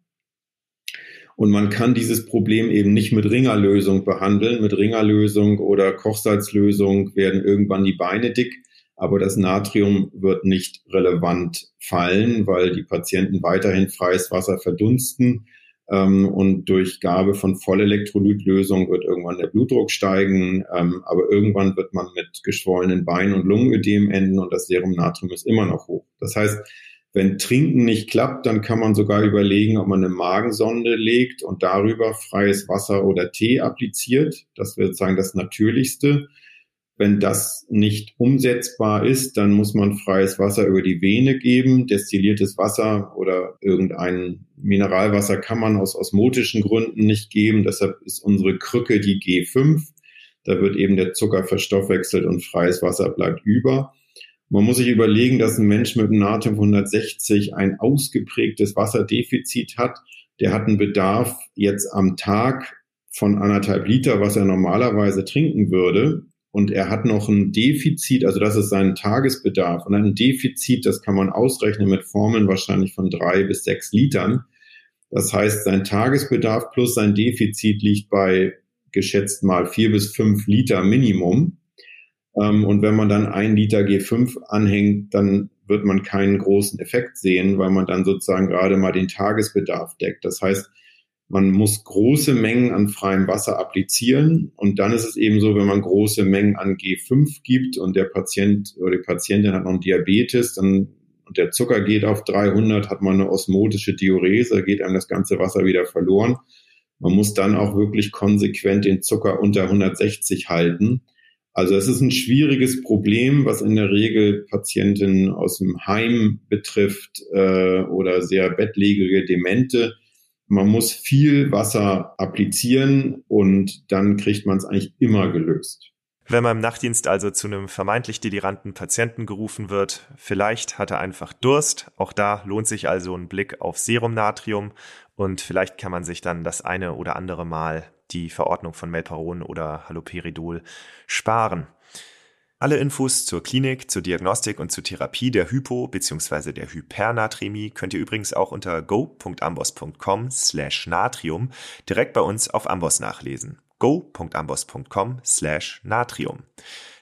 Und man kann dieses Problem eben nicht mit Ringerlösung behandeln. Mit Ringerlösung oder Kochsalzlösung werden irgendwann die Beine dick aber das Natrium wird nicht relevant fallen, weil die Patienten weiterhin freies Wasser verdunsten. Ähm, und durch Gabe von Vollelektrolytlösung wird irgendwann der Blutdruck steigen, ähm, aber irgendwann wird man mit geschwollenen Beinen und Lungenödem enden und das Serumnatrium ist immer noch hoch. Das heißt, wenn Trinken nicht klappt, dann kann man sogar überlegen, ob man eine Magensonde legt und darüber freies Wasser oder Tee appliziert. Das wird sagen das Natürlichste. Wenn das nicht umsetzbar ist, dann muss man freies Wasser über die Vene geben. Destilliertes Wasser oder irgendein Mineralwasser kann man aus osmotischen Gründen nicht geben. Deshalb ist unsere Krücke die G5. Da wird eben der Zucker verstoffwechselt und freies Wasser bleibt über. Man muss sich überlegen, dass ein Mensch mit einem Natrium von 160 ein ausgeprägtes Wasserdefizit hat. Der hat einen Bedarf jetzt am Tag von anderthalb Liter, was er normalerweise trinken würde. Und er hat noch ein Defizit, also das ist sein Tagesbedarf. Und ein Defizit, das kann man ausrechnen mit Formeln wahrscheinlich von drei bis sechs Litern. Das heißt, sein Tagesbedarf plus sein Defizit liegt bei geschätzt mal vier bis fünf Liter Minimum. Ähm, und wenn man dann ein Liter G5 anhängt, dann wird man keinen großen Effekt sehen, weil man dann sozusagen gerade mal den Tagesbedarf deckt. Das heißt, man muss große Mengen an freiem Wasser applizieren und dann ist es eben so, wenn man große Mengen an G5 gibt und der Patient oder die Patientin hat noch einen Diabetes, dann und der Zucker geht auf 300, hat man eine osmotische Diurese, geht einem das ganze Wasser wieder verloren. Man muss dann auch wirklich konsequent den Zucker unter 160 halten. Also es ist ein schwieriges Problem, was in der Regel Patientinnen aus dem Heim betrifft äh, oder sehr bettlägerige Demente. Man muss viel Wasser applizieren und dann kriegt man es eigentlich immer gelöst. Wenn man im Nachtdienst also zu einem vermeintlich deliranten Patienten gerufen wird, vielleicht hat er einfach Durst. Auch da lohnt sich also ein Blick auf Serumnatrium und vielleicht kann man sich dann das eine oder andere Mal die Verordnung von Melparon oder Haloperidol sparen. Alle Infos zur Klinik, zur Diagnostik und zur Therapie der Hypo- bzw. der Hypernatremie könnt ihr übrigens auch unter go.ambos.com slash natrium direkt bei uns auf Ambos nachlesen. go.ambos.com slash natrium.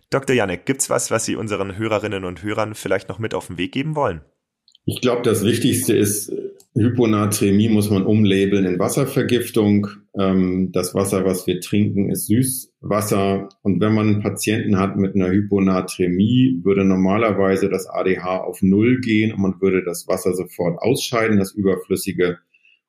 Dr. Janek, gibt's was, was Sie unseren Hörerinnen und Hörern vielleicht noch mit auf den Weg geben wollen? Ich glaube, das Wichtigste ist, Hyponatremie muss man umlabeln in Wasservergiftung. Ähm, das Wasser, was wir trinken, ist Süßwasser. Und wenn man einen Patienten hat mit einer Hyponatremie, würde normalerweise das ADH auf Null gehen und man würde das Wasser sofort ausscheiden, das Überflüssige.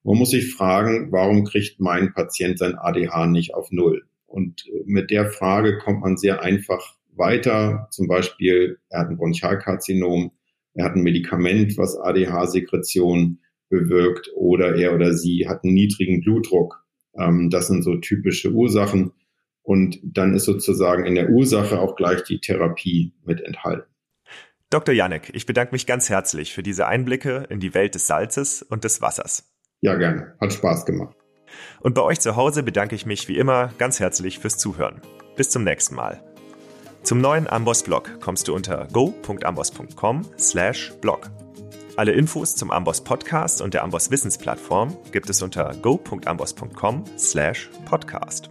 Man muss sich fragen, warum kriegt mein Patient sein ADH nicht auf Null? Und mit der Frage kommt man sehr einfach weiter. Zum Beispiel, er hat ein Bronchialkarzinom, er hat ein Medikament, was ADH-Sekretion bewirkt oder er oder sie hat einen niedrigen Blutdruck. Ähm, das sind so typische Ursachen. Und dann ist sozusagen in der Ursache auch gleich die Therapie mit enthalten. Dr. Janek, ich bedanke mich ganz herzlich für diese Einblicke in die Welt des Salzes und des Wassers. Ja, gerne. Hat Spaß gemacht. Und bei euch zu Hause bedanke ich mich wie immer ganz herzlich fürs Zuhören. Bis zum nächsten Mal. Zum neuen Amboss-Blog kommst du unter go.amboss.com slash blog. Alle Infos zum Amboss Podcast und der Amboss Wissensplattform gibt es unter go.amboss.com slash podcast.